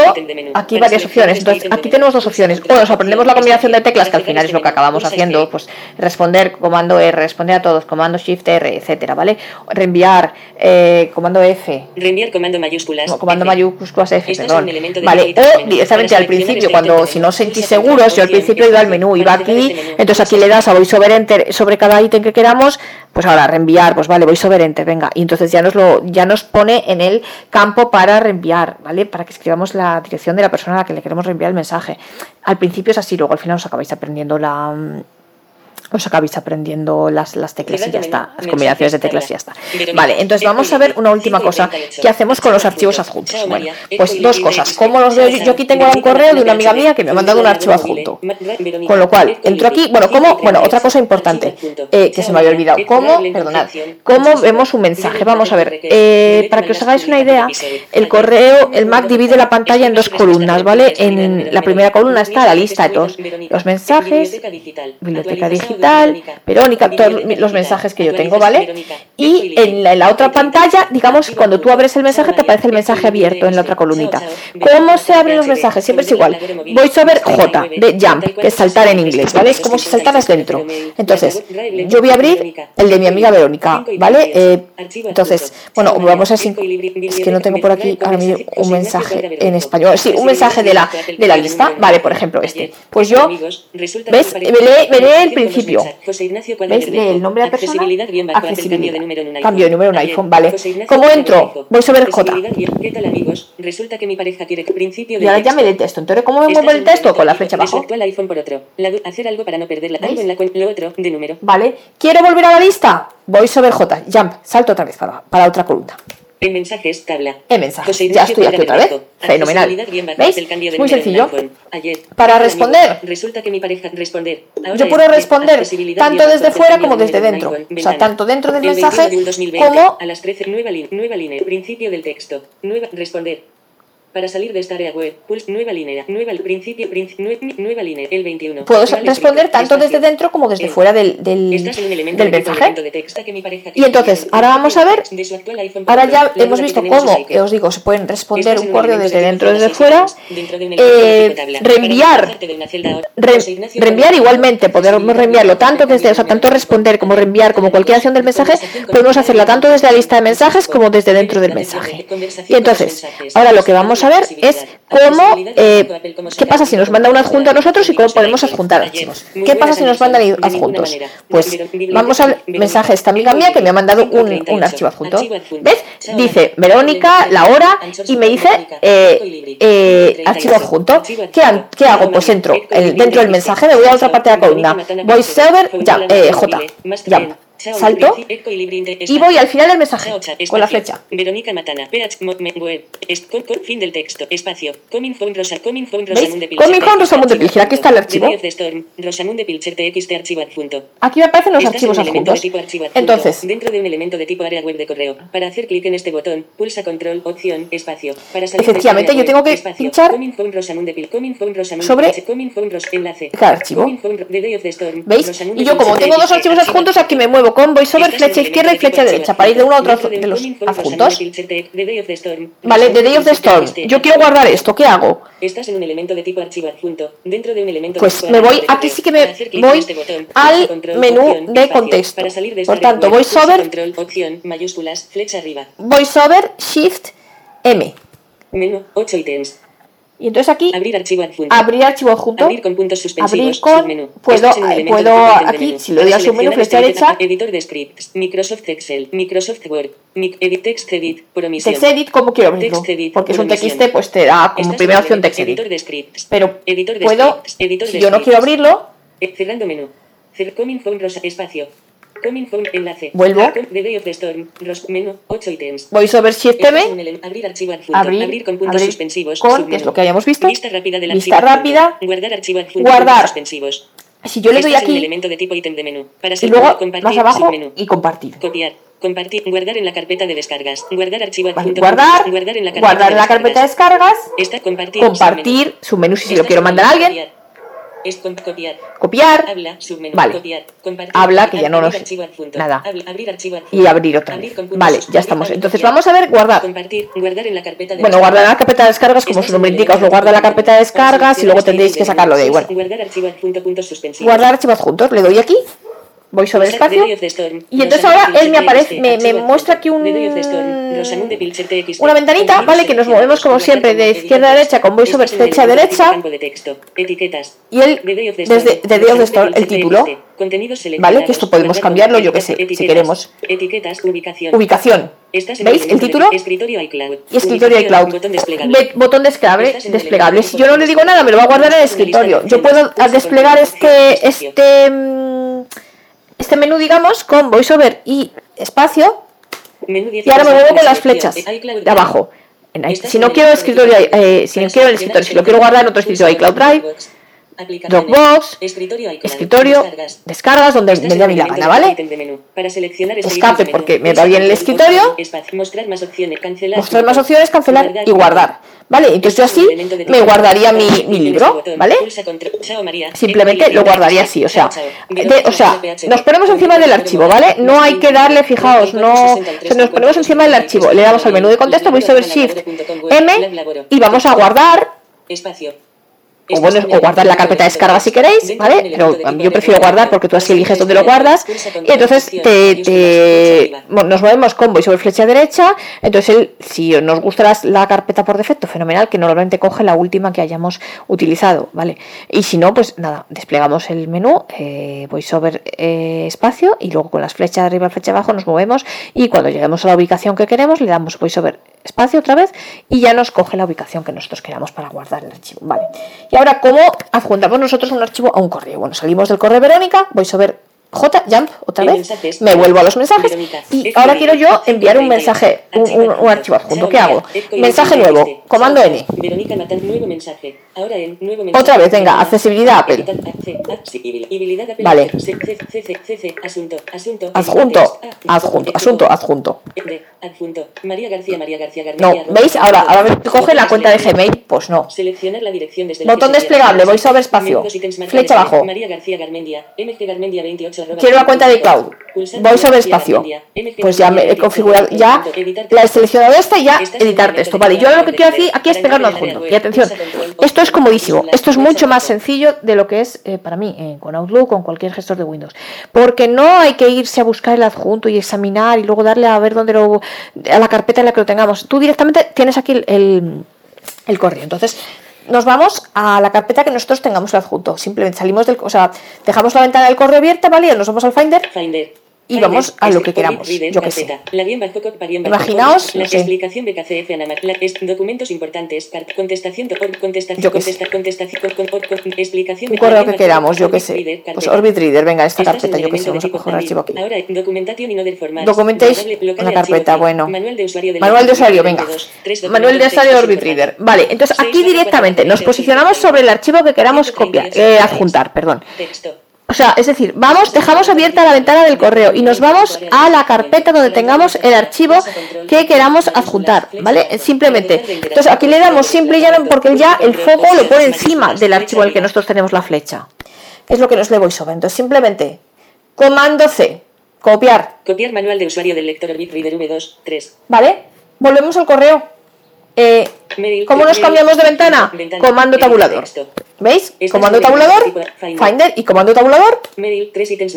aquí varias opciones. este Entonces aquí tenemos dos opciones. O nos aprendemos la combinación de teclas, que al final es lo que acabamos haciendo, pues responder comando R, responder a todos, comando Shift R, etcétera, ¿vale? Reenviar eh, comando F, Reenviar comando mayúsculas no, comando F. mayúsculas F, Este es perdón. Vale, o directamente al principio, este cuando si no os sentís seguros, yo al principio iba al menú, iba aquí, este entonces aquí le das a VoiceOver Enter sobre cada ítem que queramos, pues ahora reenviar, pues vale, VoiceOver Enter, venga, y entonces ya nos lo ya nos pone en el campo para reenviar, ¿vale? Para que escribamos la dirección de la persona a la que le queremos reenviar el mensaje. Al principio es así, luego al final os acabáis aprendiendo la mm, os acabáis aprendiendo las, las teclas y ya está, las combinaciones de teclas y ya está. Vale, entonces vamos a ver una última cosa, ¿qué hacemos con los archivos adjuntos? Bueno, pues dos cosas, ¿cómo los veo? Yo aquí tengo un correo de una amiga mía que me ha mandado un archivo adjunto. Con lo cual, entro aquí, bueno, ¿cómo? Bueno, otra cosa importante, eh, que se me había olvidado, ¿cómo? Perdonad. ¿cómo vemos un mensaje? Vamos a ver, eh, para que os hagáis una idea, el correo, el Mac divide la pantalla en dos columnas, ¿vale? En la primera columna está la lista de todos los mensajes, biblioteca digital, Verónica, todos los mensajes que yo tengo, ¿vale? Y en la, en la otra pantalla, digamos, cuando tú abres el mensaje, te aparece el mensaje abierto en la otra columnita. ¿Cómo se abren los mensajes? Siempre es igual. VoiceOver J, de jump, que es saltar en inglés, ¿vale? Es como si saltaras dentro. Entonces, yo voy a abrir el de mi amiga Verónica, ¿vale? Eh, entonces, bueno, vamos a sin- es que no tengo por aquí ahora mismo un mensaje en español. Sí, un mensaje de la, de la lista, vale, por ejemplo, este. Pues yo, ¿ves? Veré el principio. ¿Veis? Lee el nombre de la persona, accesibilidad. Cambio de número en iPhone, vale. ¿Cómo entro? Voy a ver J. ¿Qué tal amigos? Resulta que mi pareja quiere que principio Y ahora ya me el texto. Entonces, ¿cómo me muevo el texto? Con la flecha abajo. actual iPhone por otro. La hacer algo para no perderla. Algo en la lo otro de número. Vale. ¿Quiero volver a la lista? Voy sobre J. Jump. Salto otra vez para, para otra columna. En mensajes, tabla. En mensajes. José Ya estoy aquí otra vez. Fenomenal. ¿Veis? Es muy sencillo. Para responder. Resulta que mi pareja responder. Yo puedo de responder tanto desde fuera como de desde dentro. O sea, tanto dentro del El 21 mensaje de un 2020, como a las 13, nueva, línea, nueva línea, principio del texto, nueva, responder. Para salir de esta área web, pulse nueva línea, nueva, principio, princi- nue- nueva línea, el 21. puedo responder tanto desde dentro como desde El- fuera del, del, Estás en un elemento del de tipo mensaje. elemento de texto que mi pareja Y entonces, ahora vamos a ver, Ahora ya hemos visto cómo, eh, os digo, se pueden responder un correo desde de dentro tipo desde de fuera. Eh, reenviar. Re- Ignacio reenviar igualmente, podemos reenviarlo tanto desde, o sea, tanto responder como reenviar, como cualquier acción del mensaje, podemos hacerla tanto desde la lista de mensajes como desde dentro del mensaje. Y entonces, ahora lo que vamos a ver es cómo, eh, qué pasa si nos manda un adjunto a nosotros y cómo podemos adjuntar archivos. ¿Qué pasa si nos mandan adjuntos? Pues vamos al mensaje de esta amiga mía que me ha mandado un, un archivo adjunto. ¿Ves? Dice Verónica, la hora, y me dice eh, eh, archivo adjunto. ¿Qué, qué hago? Pues entro el- dentro del mensaje, me voy a otra parte de la columna. VoiceOver, ya, eh, J, jump. Salto y voy al final del mensaje con la flecha. Verónica Matana, fin del texto, espacio, coming phone rosa, coming phone ¿Veis? Rosamund de Pilcher, Coming phone Rosamund de archivo Pilcher, aquí está el archivo. The Day of the Storm, Rosamund de Pilcher, TXT archivo adjunto. Aquí me aparecen los archivos adjuntos. Entonces, dentro de un elemento de tipo área web de correo. Para hacer clic en este botón, pulsa control, opción, espacio. Para salir Efectivamente, esta área yo tengo que pinchar sobre cada archivo. ¿Veis? Y yo como tengo dos archivos archivo adjuntos, aquí me muevo con VoiceOver, Estás en flecha izquierda y de flecha derecha para ir de uno a otro adjunto. de los adjuntos. Rosamund de Pilcher, The Day of the Storm, Vale. Yo quiero guardar esto, ¿qué hago? Estás en un elemento de tipo archivo adjunto. Dentro de un elemento Pues de me voy, de aquí sí que me voy este al menú de contexto. De Por tanto, VoiceOver-. VoiceOver, Shift, M. Menú, 8 ítems. Y entonces aquí, Abrir archivo adjunto. abrir archivo adjunto. Abrir con puntos suspensivos. Abrir con- submenú. puedo- puedo aquí, menú. si le doy al submenú, flecha este derecha. Editor de scripts. Microsoft Excel. Microsoft Word. Mic- edit text edit. Promisión. Text Edit, ¿cómo quiero abrirlo? Text edit, Porque es un. TXT, pues te da como primera opción Text Edit. Editor de scripts. Pero Editor de puedo, si yo no quiero abrirlo, Eh, Cerrando menú. Coming rosa espacio. Coming phone enlace. Vuelvo. The Day of the Storm. Ros menú. 8 ítems. VoiceOver, Shift Estás en M. un ele- Abrir archivo adjunto. Abrir, con puntos abrir suspensivos. con, submenú. que es lo que habíamos visto. Vista rápida del Vista archivo adjunto. rápida. Guardar archivo adjunto. Guardar. suspensivos. Si yo le doy Estás en un aquí elemento de tipo ítem de menú. Para y luego compartir, más abajo submenú. y compartir. Copiar. Compartir. Guardar en la carpeta de descargas. Guardar archivo adjunto. guardar, Guardar en la carpeta, guardar de, la carpeta de descargas. Está compartir. compartir su menú si se lo quiero mandar a alguien. Copiar. Es con copiar. copiar Habla, submenú, Vale. copiar, compartir. Habla, que ya no nos- archivo adjunto. nada. Habla- abrir archivo adjunto. y abrir otra vez. Vale, ya estamos. Entonces vamos a ver guardar. Compartir, guardar en la carpeta de Bueno, guardar en la carpeta de descargas, como su nombre indica, os lo guarda en la carpeta de descargas y luego tendréis que sacarlo de ahí. Bueno, Guardar archivo adjunto, puntos suspensivos. guardar archivos juntos, le doy aquí, voy sobre Usar espacio. Y entonces ahora él me aparece, me, muestra aquí un, una ventanita, ¿vale? Que nos movemos como siempre de izquierda a derecha con voiceover el derecha campo de texto. Etiquetas. y él desde de Rosamund Storm el título, ¿vale? Que esto podemos cambiarlo, yo que sé, si queremos. Etiquetas, ubicación. ¿Veis? El título Escritorio iCloud. y escritorio iCloud. Botón desplegable. Botón desplegable, el desplegable. Si yo no le digo nada, me lo va a guardar en el escritorio. Yo puedo desplegar este, este, este menú, digamos, con voiceover y espacio. Menú 10 y ahora me muevo con las flechas de abajo. En si no el quiero el escritorio eh, si no quiero el escritorio, si lo quiero guardar en otro escritorio, iCloud Drive, Dropbox, escritorio escritorio, descargas. descargas donde me dé mí la gana, ¿vale? de menú. Para seleccionar Escape, porque me va bien el escritorio. mostrar más opciones, cancelar. Mostrar más opciones, cancelar y guardar. ¿Vale? Entonces yo así me guardaría mi, mi libro, ¿vale? Simplemente lo guardaría así, o sea, de- o sea, nos ponemos encima del archivo, ¿vale? No hay que darle, fijaos, no, o sea, nos ponemos encima del archivo, le damos al menú de contexto, voiceover shift M y vamos a guardar Espacio. O bueno, o guardar la carpeta de descarga si queréis, ¿vale? Pero yo prefiero guardar porque tú así eliges dónde lo guardas. Y entonces te, nos movemos con voiceover flecha derecha. Entonces, él, si nos gusta la carpeta por defecto, fenomenal, que normalmente coge la última que hayamos utilizado, ¿vale? Y si no, pues nada, desplegamos el menú, eh, voiceover eh, espacio, y luego con las flechas arriba, flecha abajo nos movemos. Y cuando lleguemos a la ubicación que queremos, le damos voiceover espacio otra vez y ya nos coge la ubicación que nosotros queramos para guardar el archivo. Vale. Y ahora, ¿cómo adjuntamos nosotros un archivo a un correo? Bueno, salimos del correo Verónica, voy sobre J, jump, otra vez, me vuelvo a los mensajes y ahora quiero yo enviar un mensaje, un, un- un archivo adjunto. ¿Qué hago? Mensaje nuevo, comando N. Otra vez, venga, accesibilidad Apple. Vale. Adjunto, adjunto, asunto, adjunto. De, adjunto. María García, María García No. ¿veis? Ahora, ahora me coge la cuenta de Gmail, pues no. Seleccionar la dirección desde la Botón desplegable, voy sobre espacio. Flecha abajo. María García Garmendia, MG Garmendia 28 arroba Quiero la cuenta de cloud. Voy sobre espacio. Pues ya me he configurado, 28 ya la he seleccionado esta y ya editar texto. Vale, yo lo que quiero aquí, aquí es pegarlo adjunto. Y atención, esto es comodísimo. Esto es mucho más sencillo de lo que es eh, para mí eh, con Outlook, con cualquier gestor de Windows. Porque no hay que irse a buscar el adjunto y examinar y luego darle a ver dónde lo. a la carpeta en la que lo tengamos. Tú directamente tienes aquí el, el correo. Entonces. Nos vamos a la carpeta que nosotros tengamos adjunto. Simplemente salimos del. O sea, dejamos la ventana del correo abierta, ¿vale? Nos vamos al Finder Finder. Y vamos a lo que queramos, yo qué sé. Imaginaos, la explicación de KCF documentos importantes, contestación, contestación, explicación que queramos, yo qué sé. Pues. Orbit Reader, venga, esta carpeta, yo qué sé, vamos a coger un archivo aquí. Ahora, documentación y no del format. Documentation, Local- local una carpeta, bueno. Manual de usuario Manual de usuario, venga. 22, tres Manual de usuario de Orbit. Reader. Vale, entonces aquí directamente nos posicionamos sobre el archivo que queramos copiar, eh, adjuntar, perdón. Texto. O sea, es decir, vamos, dejamos abierta la ventana del correo y nos vamos a la carpeta donde tengamos el archivo que queramos adjuntar, ¿vale? Simplemente. Entonces aquí le damos simple y porque ya el foco lo pone encima del archivo el que nosotros tenemos la flecha. Es lo que nos le voy sobre. Entonces simplemente, comando C, copiar, Copiar manual de usuario del lector Reader V2, 3. ¿vale? Volvemos al correo. Eh, ¿Cómo nos cambiamos de ventana? Comando tabulador. ¿Veis? Comando tabulador, Finder. Y comando tabulador, Mail, ítems.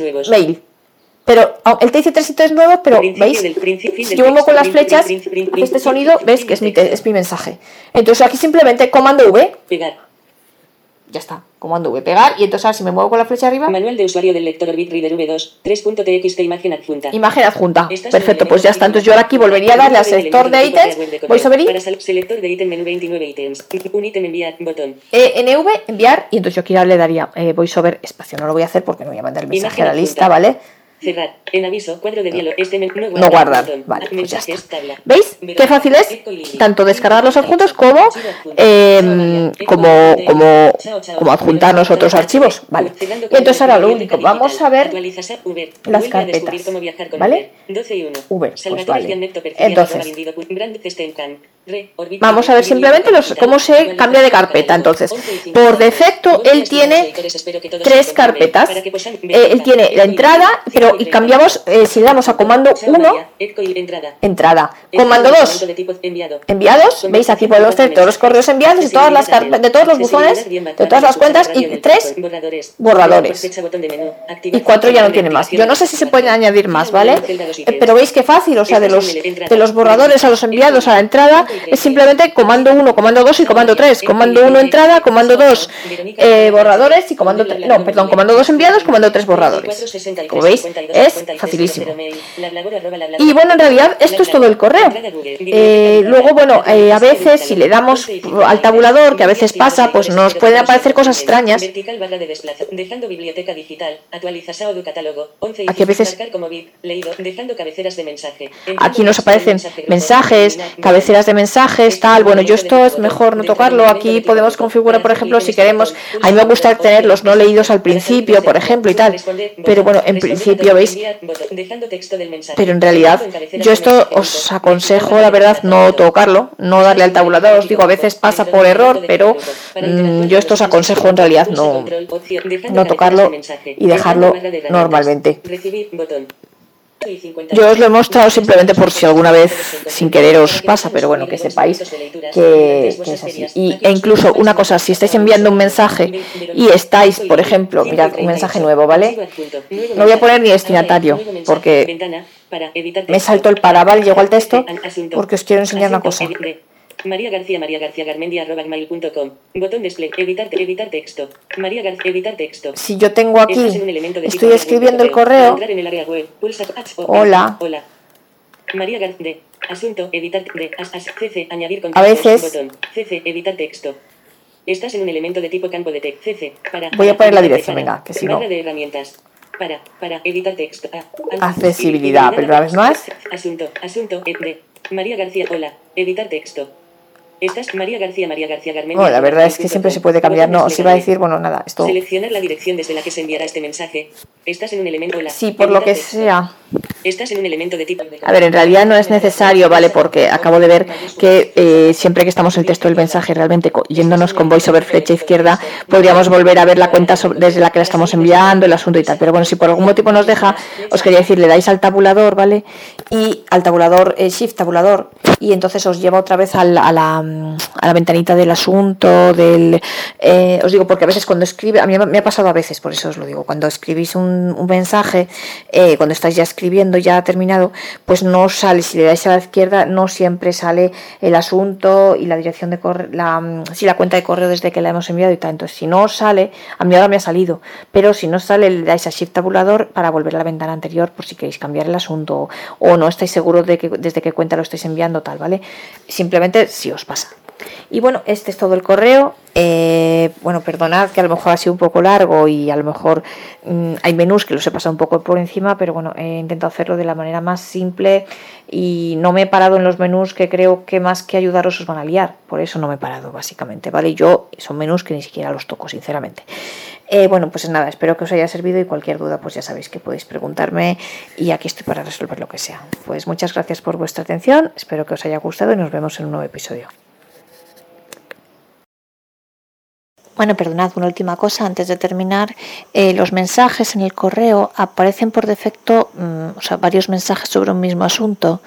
Pero ah, él te dice tres sitios nuevos, pero ¿veis? Si yo muevo con las flechas, este sonido, ves que es mi, es mensaje. Entonces aquí simplemente comando V, Pegar. Ya está, comando V, pegar, y entonces ahora si me muevo con la flecha arriba, Manual de usuario del lector Orbit Reader V2, 3.txt imagen adjunta. imagen adjunta. Perfecto, pues ya está. Entonces yo ahora aquí volvería a darle al selector de ítems, voy sobre Para selector de ítem menú 29 ítems. Un ítem enviar, botón. eh, NV, enviar, y entonces yo aquí ahora le daría eh, voiceover espacio. No lo voy a hacer porque no voy a mandar el mensaje a la lista. ¿vale? Cerrar. En aviso, cuadro de diálogo. Este menú no No guardar. Vale, pues ya está. ¿Veis? Qué fácil es tanto descargar los adjuntos como, eh, como, como, como adjuntarnos Verónica, otros chao, archivos. Vale. Y entonces ahora lo único, vamos a ver las carpetas, ¿vale? Uber. 12 y 1. Uber, pues vale. Entonces. Vamos a ver simplemente los, cómo se cambia de carpeta. Entonces, por defecto, él tiene tres carpetas. Eh, él tiene la entrada, pero y cambiamos, eh, si le damos a comando 1, entrada. Comando 2, enviados. Veis, aquí podemos tener todos los correos enviados de todas las de todos los buzones, de todas las cuentas y tres borradores. Y cuatro ya no tiene más. Yo no sé si se pueden añadir más, ¿vale? Eh, pero veis que fácil, o sea, de los, de los borradores a los enviados a la entrada, es simplemente comando 1, comando 2 y comando 3. Comando 1 entrada, comando 2 eh, borradores y comando 3, no, perdón, comando 2 enviados, comando 3 borradores. Como veis, es facilísimo. Y bueno, en realidad esto es todo el correo. Eh, luego, bueno, eh, a veces si le damos al tabulador, que a veces pasa, pues nos pueden aparecer cosas extrañas. Aquí a veces Aquí nos aparecen mensajes, cabeceras de mensajes, tal. Bueno, yo esto es mejor no tocarlo. Aquí podemos configurar, por ejemplo, si queremos. A mí me gusta tenerlos no leídos al principio, por ejemplo, y tal. Pero bueno, en principio, ¿veis? Pero en realidad, yo esto os aconsejo, la verdad, no tocarlo, no darle al tabulador. Os digo, a veces pasa por error, pero mm, yo esto os aconsejo en realidad no, no tocarlo y dejarlo normalmente. Yo os lo he mostrado simplemente por si alguna vez sin querer os pasa, pero bueno, que sepáis que, es así. Y, e incluso una cosa, si estáis enviando un mensaje y estáis, por ejemplo, mirad, un mensaje nuevo, ¿vale? No voy a poner ni destinatario, porque me salto el paraval, llego al texto, porque os quiero enseñar una cosa. María García María García Garmendia arroba Botón display Editar, editar texto. María García editar texto. Si yo tengo aquí, estoy escribiendo el correo. Hola. Hola. María García. Asunto. Editar. De. As, as, CC. Añadir contexto. A veces. Botón. CC. Editar texto. Estás en un elemento de tipo campo de texto. CC. Para. Voy a poner la dirección, venga, que si no. de herramientas. Para. Para. Editar texto. Accesibilidad, pero una vez más. Asunto. Asunto. De. María García. Hola. Editar texto. Estás María García, María García Garmendia. Bueno, la verdad es que siempre se puede cambiar. No, os iba a decir, bueno, nada, esto. Seleccionar la dirección desde la que se enviará este mensaje. Estás en un elemento. La, sí, por lo que sea. Estás en un elemento de tipo. A ver, en realidad no es necesario, ¿vale? Porque acabo de ver que eh, siempre que estamos el texto del mensaje, realmente yéndonos con voiceover flecha izquierda, podríamos volver a ver la cuenta desde la que la estamos enviando, el asunto y tal. Pero bueno, si por algún motivo nos deja, os quería decir, le dais al tabulador, ¿vale? Y al tabulador, eh, shift tabulador, y entonces os lleva otra vez a la, a la, ventanita del asunto, del... Eh, os digo, porque a veces cuando escribe, a mí me ha pasado a veces, por eso os lo digo, cuando escribís un, un mensaje, cuando estáis ya escribiendo, ya ha terminado, pues no sale, si le dais a la izquierda, no siempre sale el asunto y la dirección de correo, la, mm, si la cuenta de correo desde que la hemos enviado y tal. Entonces, si no sale, a mí ahora me ha salido, pero si no sale, le dais a Shift tabulador para volver a la ventana anterior por si queréis cambiar el asunto o no estáis seguros de que desde qué cuenta lo estáis enviando, tal, ¿vale? Simplemente si os pasa. Y bueno, este es todo el correo. Eh, bueno, perdonad que a lo mejor ha sido un poco largo y a lo mejor mm, hay menús que los he pasado un poco por encima, pero bueno, he intentado hacerlo de la manera más simple y no me he parado en los menús que creo que más que ayudaros os van a liar. Por eso no me he parado, básicamente, ¿vale? Yo son menús que ni siquiera los toco, sinceramente. Eh, bueno, pues nada, espero que os haya servido y cualquier duda, pues ya sabéis que podéis preguntarme y aquí estoy para resolver lo que sea. Pues muchas gracias por vuestra atención, espero que os haya gustado y nos vemos en un nuevo episodio. Bueno, perdonad, una última cosa antes de terminar. Eh, los mensajes en el correo aparecen por defecto, mm, o sea, varios mensajes sobre un mismo asunto.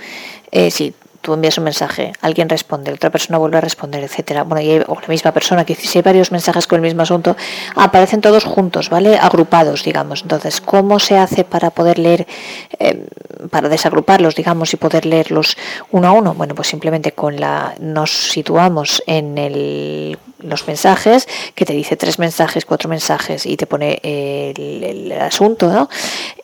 Eh, sí, tú envías un mensaje, alguien responde, otra persona vuelve a responder, etcétera. Bueno, o la misma persona, que si hay varios mensajes con el mismo asunto, aparecen todos juntos, ¿vale? Agrupados, digamos. Entonces, ¿cómo se hace para poder leer, eh, para desagruparlos, digamos, y poder leerlos uno a uno? Bueno, pues simplemente con la nos situamos en el, los mensajes, que te dice tres mensajes, cuatro mensajes y te pone el, asunto, ¿no?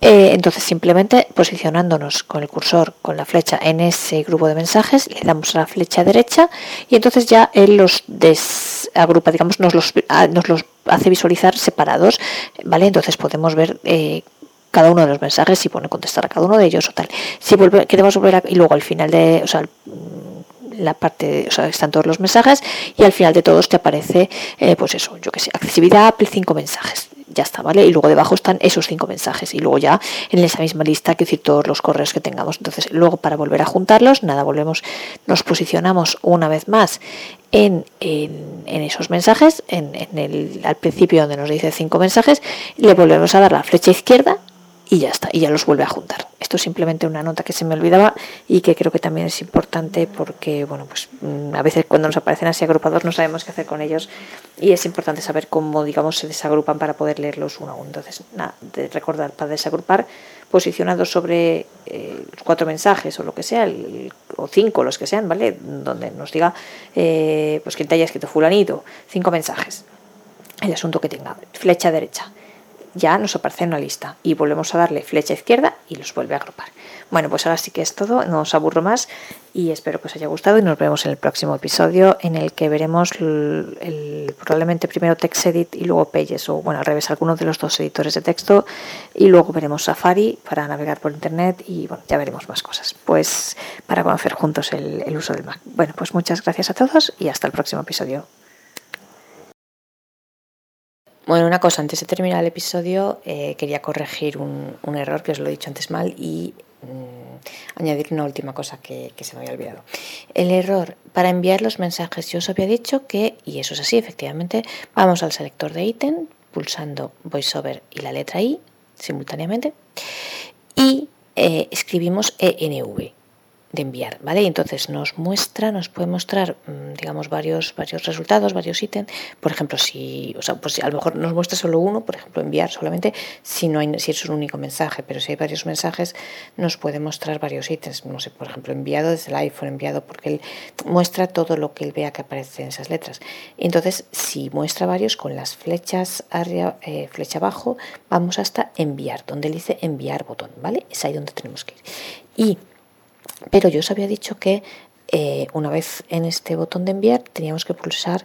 Eh, entonces, simplemente posicionándonos con el cursor, con la flecha en ese grupo de mensajes, le damos a la flecha derecha y entonces ya él los desagrupa, digamos, nos los, ah, nos los hace visualizar separados, ¿vale? Entonces podemos ver eh, cada uno de los mensajes y pone contestar a cada uno de ellos o tal. Si vuelve, queremos volver a, y luego al final de, la parte, o sea, están todos los mensajes y al final de todos te aparece, eh, pues eso, yo que sé, accesibilidad Apple, cinco mensajes ya está, ¿vale? Y luego debajo están esos cinco mensajes y luego ya en esa misma lista que decir todos los correos que tengamos. Entonces, luego para volver a juntarlos, nada, volvemos, nos posicionamos una vez más en, en, esos mensajes, en, en, el, al principio donde nos dice cinco mensajes, le volvemos a dar la flecha izquierda y ya está, y ya los vuelve a juntar. Esto es simplemente una nota que se me olvidaba y que creo que también es importante porque, bueno, pues mm, a veces cuando nos aparecen así agrupados no sabemos qué hacer con ellos y es importante saber cómo, digamos, se desagrupan para poder leerlos uno a uno. Entonces, nada, recordar, para desagrupar, posicionados sobre eh, cuatro mensajes o lo que sea, o cinco, los que sean, ¿vale? Donde nos diga, eh, pues que te haya escrito fulanito, cinco mensajes, el asunto que tenga, flecha derecha ya nos aparece en una lista y volvemos a darle flecha izquierda y los vuelve a agrupar. Bueno, pues ahora sí que es todo, no os aburro más y espero que os haya gustado y nos vemos en el próximo episodio en el que veremos el, probablemente primero TextEdit y luego Pages o bueno al revés, algunos de los dos editores de texto y luego veremos Safari para navegar por internet y bueno, ya veremos más cosas, pues para conocer juntos el, el uso del Mac. Bueno, pues muchas gracias a todos y hasta el próximo episodio. Bueno, una cosa, antes de terminar el episodio eh, quería corregir un, error que os lo he dicho antes mal y mm, añadir una última cosa que, se me había olvidado. El error para enviar los mensajes, yo os había dicho que, y eso es así, efectivamente, vamos al selector de ítem pulsando VoiceOver y la letra I simultáneamente y eh, escribimos ENV de enviar, ¿vale? Entonces nos muestra, nos puede mostrar, mm, digamos, varios, varios resultados, varios ítems. Por ejemplo, si, o sea, pues a lo mejor nos muestra solo uno, por ejemplo, enviar solamente si no hay, si es un único mensaje, pero si hay varios mensajes, nos puede mostrar varios ítems. No sé, por ejemplo, enviado desde el iPhone, enviado porque él muestra todo lo que él vea que aparece en esas letras. Entonces, si muestra varios, con las flechas arriba, eh, flecha abajo, vamos hasta enviar, donde él dice enviar botón, ¿vale? Es ahí donde tenemos que ir. Y pero yo os había dicho que eh, una vez en este botón de enviar teníamos que pulsar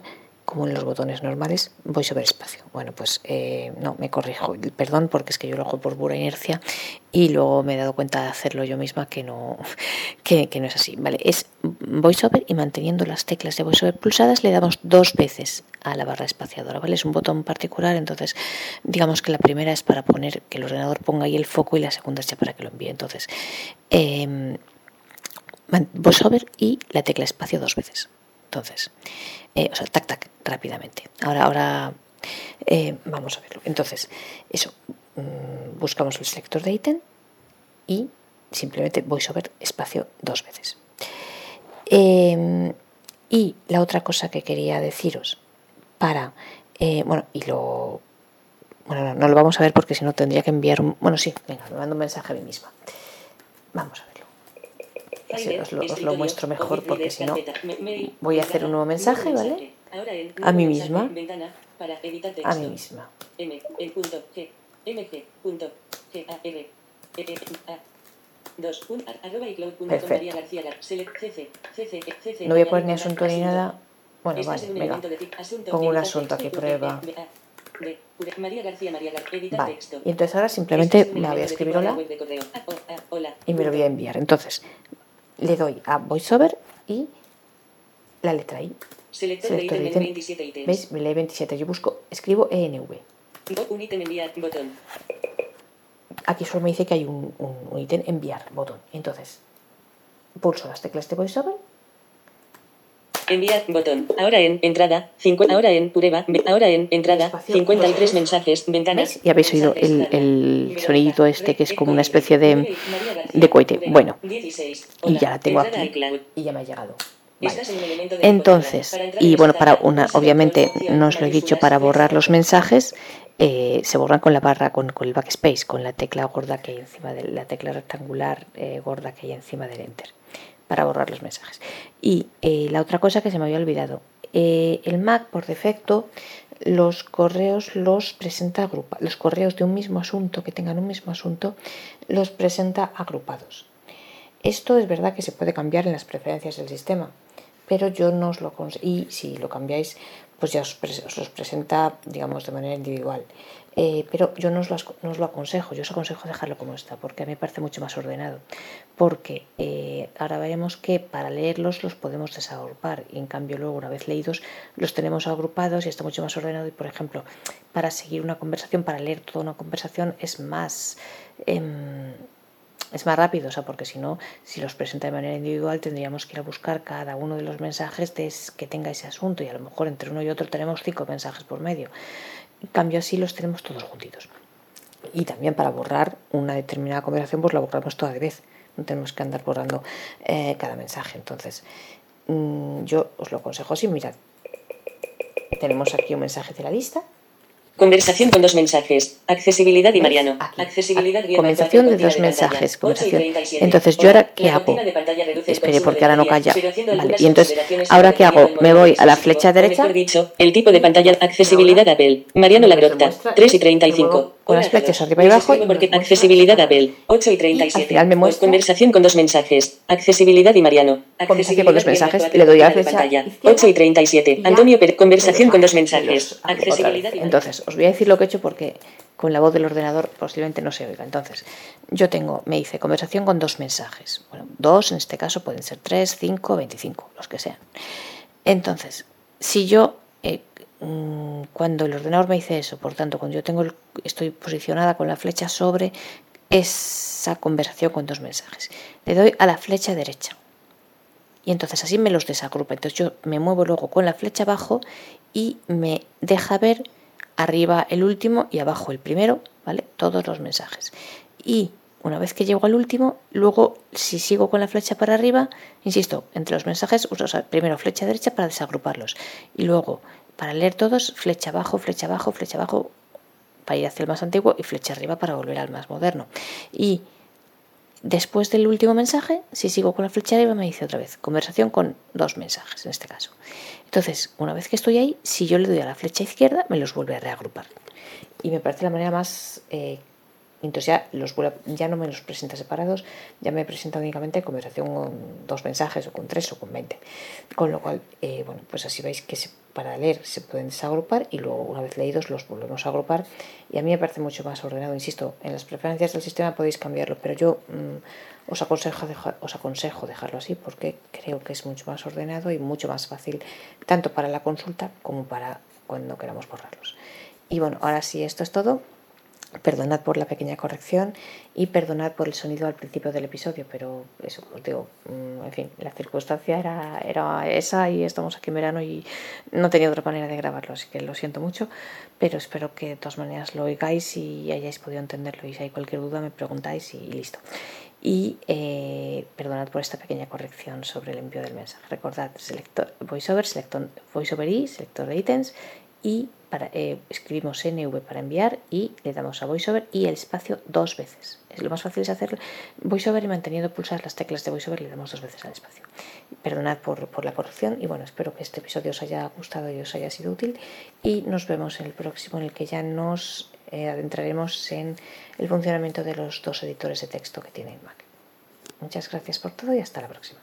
como en los botones normales, voy sobre espacio. Bueno, pues eh, no, me corrijo, perdón, porque es que yo lo hago por pura inercia y luego me he dado cuenta de hacerlo yo misma que no, que, no es así. Vale, es VoiceOver y manteniendo las teclas de VoiceOver pulsadas le damos dos veces a la barra espaciadora, ¿vale? Es un botón particular, entonces digamos que la primera es para poner que el ordenador ponga ahí el foco y la segunda es ya para que lo envíe. Entonces, eh, VoiceOver y la tecla espacio dos veces. Entonces, eh, o sea, tac, tac, rápidamente. Ahora, ahora eh, vamos a verlo. Entonces, eso, mm, buscamos el selector de ítem y simplemente VoiceOver espacio dos veces. Em, y la otra cosa que quería deciros para, eh, bueno, y lo, bueno, no, lo vamos a ver porque si no tendría que enviar un, bueno, sí, venga, me mando un mensaje a mí misma. Vamos a ver os lo, muestro mejor porque si no voy a hacer un nuevo mensaje, ¿vale? A mí misma. A mí misma. No voy a poner ni asunto ni nada. Bueno, vale, venga. Pongo un asunto aquí, prueba. Vale. Y entonces ahora simplemente la voy a escribir hola y me lo voy a enviar. Entonces, le doy a VoiceOver y la letra I. Selector, de ítem, 27 ítems. ¿Veis? Me lee 27. Yo busco, escribo ENV. Un ítem enviar, botón. Aquí solo me dice que hay un, un, ítem enviar, botón. Entonces, pulso las teclas de VoiceOver. Enviar, botón. Ahora en entrada, 50, ahora en prueba, ahora en entrada, 53 mensajes, ventanas. Y habéis oído el, el sonidito este que es como una especie de, de cohete. Bueno, y ya la tengo aquí. y ya me ha llegado. Entonces, y bueno, para una, obviamente no os lo he dicho, para borrar los mensajes eh, se borran con la barra, con, con, el backspace, con la tecla gorda que hay encima de la tecla rectangular eh, gorda que hay encima del enter, para borrar los mensajes. Y eh, la otra cosa que se me había olvidado, el Mac por defecto los correos los presenta agrupados, los correos de un mismo asunto que tengan un mismo asunto los presenta agrupados. Esto es verdad que se puede cambiar en las preferencias del sistema, pero yo no os lo y si lo cambiáis, pues ya os, los presenta, digamos, de manera individual. Eh, pero yo no os, lo, aconsejo, yo os aconsejo dejarlo como está, porque a mí me parece mucho más ordenado. Porque eh, ahora veremos que para leerlos los podemos desagrupar y en cambio luego una vez leídos los tenemos agrupados y está mucho más ordenado y por ejemplo para seguir una conversación, para leer toda una conversación, es más... Em, es más rápido, o sea, porque si no, si los presenta de manera individual, tendríamos que ir a buscar cada uno de los mensajes de que tenga ese asunto y a lo mejor entre uno y otro tenemos cinco mensajes por medio. Cambio, así los tenemos todos juntitos. Y también para borrar una determinada conversación, pues la borramos toda de vez. No tenemos que andar borrando eh, cada mensaje. Entonces, mm, yo os lo aconsejo así. Mirad, tenemos aquí un mensaje de la lista Conversación con dos mensajes. Accesibilidad y Mariano. Accesibilidad Conversación de dos mensajes. Conversación. Entonces, ¿yo ahora qué hago? Espere, porque ahora no calla. Vale. Y entonces, ¿ahora qué hago? Me voy a la flecha derecha. El tipo de pantalla. Accesibilidad Apple. Mariano Lagrotta. 3 y 35. Con las flechas arriba y abajo. Accesibilidad Apple. 8 y 37. Al final me muestra. Conversación con dos mensajes. Accesibilidad y Mariano. Conversación con dos mensajes. Le doy a la flecha. 8 y 37. Antonio Conversación con dos mensajes. Accesibilidad y Entonces, os voy a decir lo que he hecho porque con la voz del ordenador posiblemente no se oiga. Entonces, yo tengo, me hice conversación con dos mensajes. Bueno, dos en este caso pueden ser tres, cinco, veinticinco, los que sean. Entonces, si yo, eh, mm, cuando el ordenador me dice eso, por tanto, cuando yo tengo estoy posicionada con la flecha sobre esa conversación con dos mensajes, le doy a la flecha derecha. Y entonces así me los desagrupa. Entonces yo me muevo luego con la flecha abajo y me deja ver arriba el último y abajo el primero, ¿vale? Todos los mensajes. Y una vez que llego al último, luego si sigo con la flecha para arriba, insisto, entre los mensajes uso primero flecha derecha para desagruparlos y luego para leer todos, flecha abajo, flecha abajo, flecha abajo para ir hacia el más antiguo y flecha arriba para volver al más moderno. Y después del último mensaje, si sigo con la flecha arriba, me dice otra vez conversación con dos mensajes en este caso. Entonces, una vez que estoy ahí, si yo le doy a la flecha izquierda, me los vuelve a reagrupar. Y me parece la manera más... Eh, entonces ya, los ya no me los presenta separados, ya me presenta únicamente conversación con dos mensajes o con tres o con veinte. Con lo cual, eh, bueno, pues así veis que para leer se pueden desagrupar y luego una vez leídos los volvemos a agrupar y a mí me parece mucho más ordenado. Insisto, en las preferencias del sistema podéis cambiarlo, pero yo mm, os, aconsejo os aconsejo dejarlo así porque creo que es mucho más ordenado y mucho más fácil tanto para la consulta como para cuando queramos borrarlos. Y bueno, ahora sí, esto es todo. Perdonad por la pequeña corrección y perdonad por el sonido al principio del episodio, pero eso digo, mm, en fin, la circunstancia era, era esa y estamos aquí en verano y no tenía otra manera de grabarlo, así que lo siento mucho, pero espero que de todas maneras lo oigáis y hayáis podido entenderlo y si hay cualquier duda me preguntáis y, listo. Y eh, perdonad por esta pequeña corrección sobre el envío del mensaje. Recordad, selector, voiceover, selector, voiceover y selector de ítems y eh, escribimos NV para enviar y le damos a VoiceOver y el espacio dos veces. Es lo más fácil es hacer VoiceOver y manteniendo pulsadas las teclas de VoiceOver le damos dos veces al espacio. Perdonad por, por, la corrección y bueno, espero que este episodio os haya gustado y os haya sido útil y nos vemos en el próximo en el que ya nos eh, adentraremos en el funcionamiento de los dos editores de texto que tiene Mac. Muchas gracias por todo y hasta la próxima.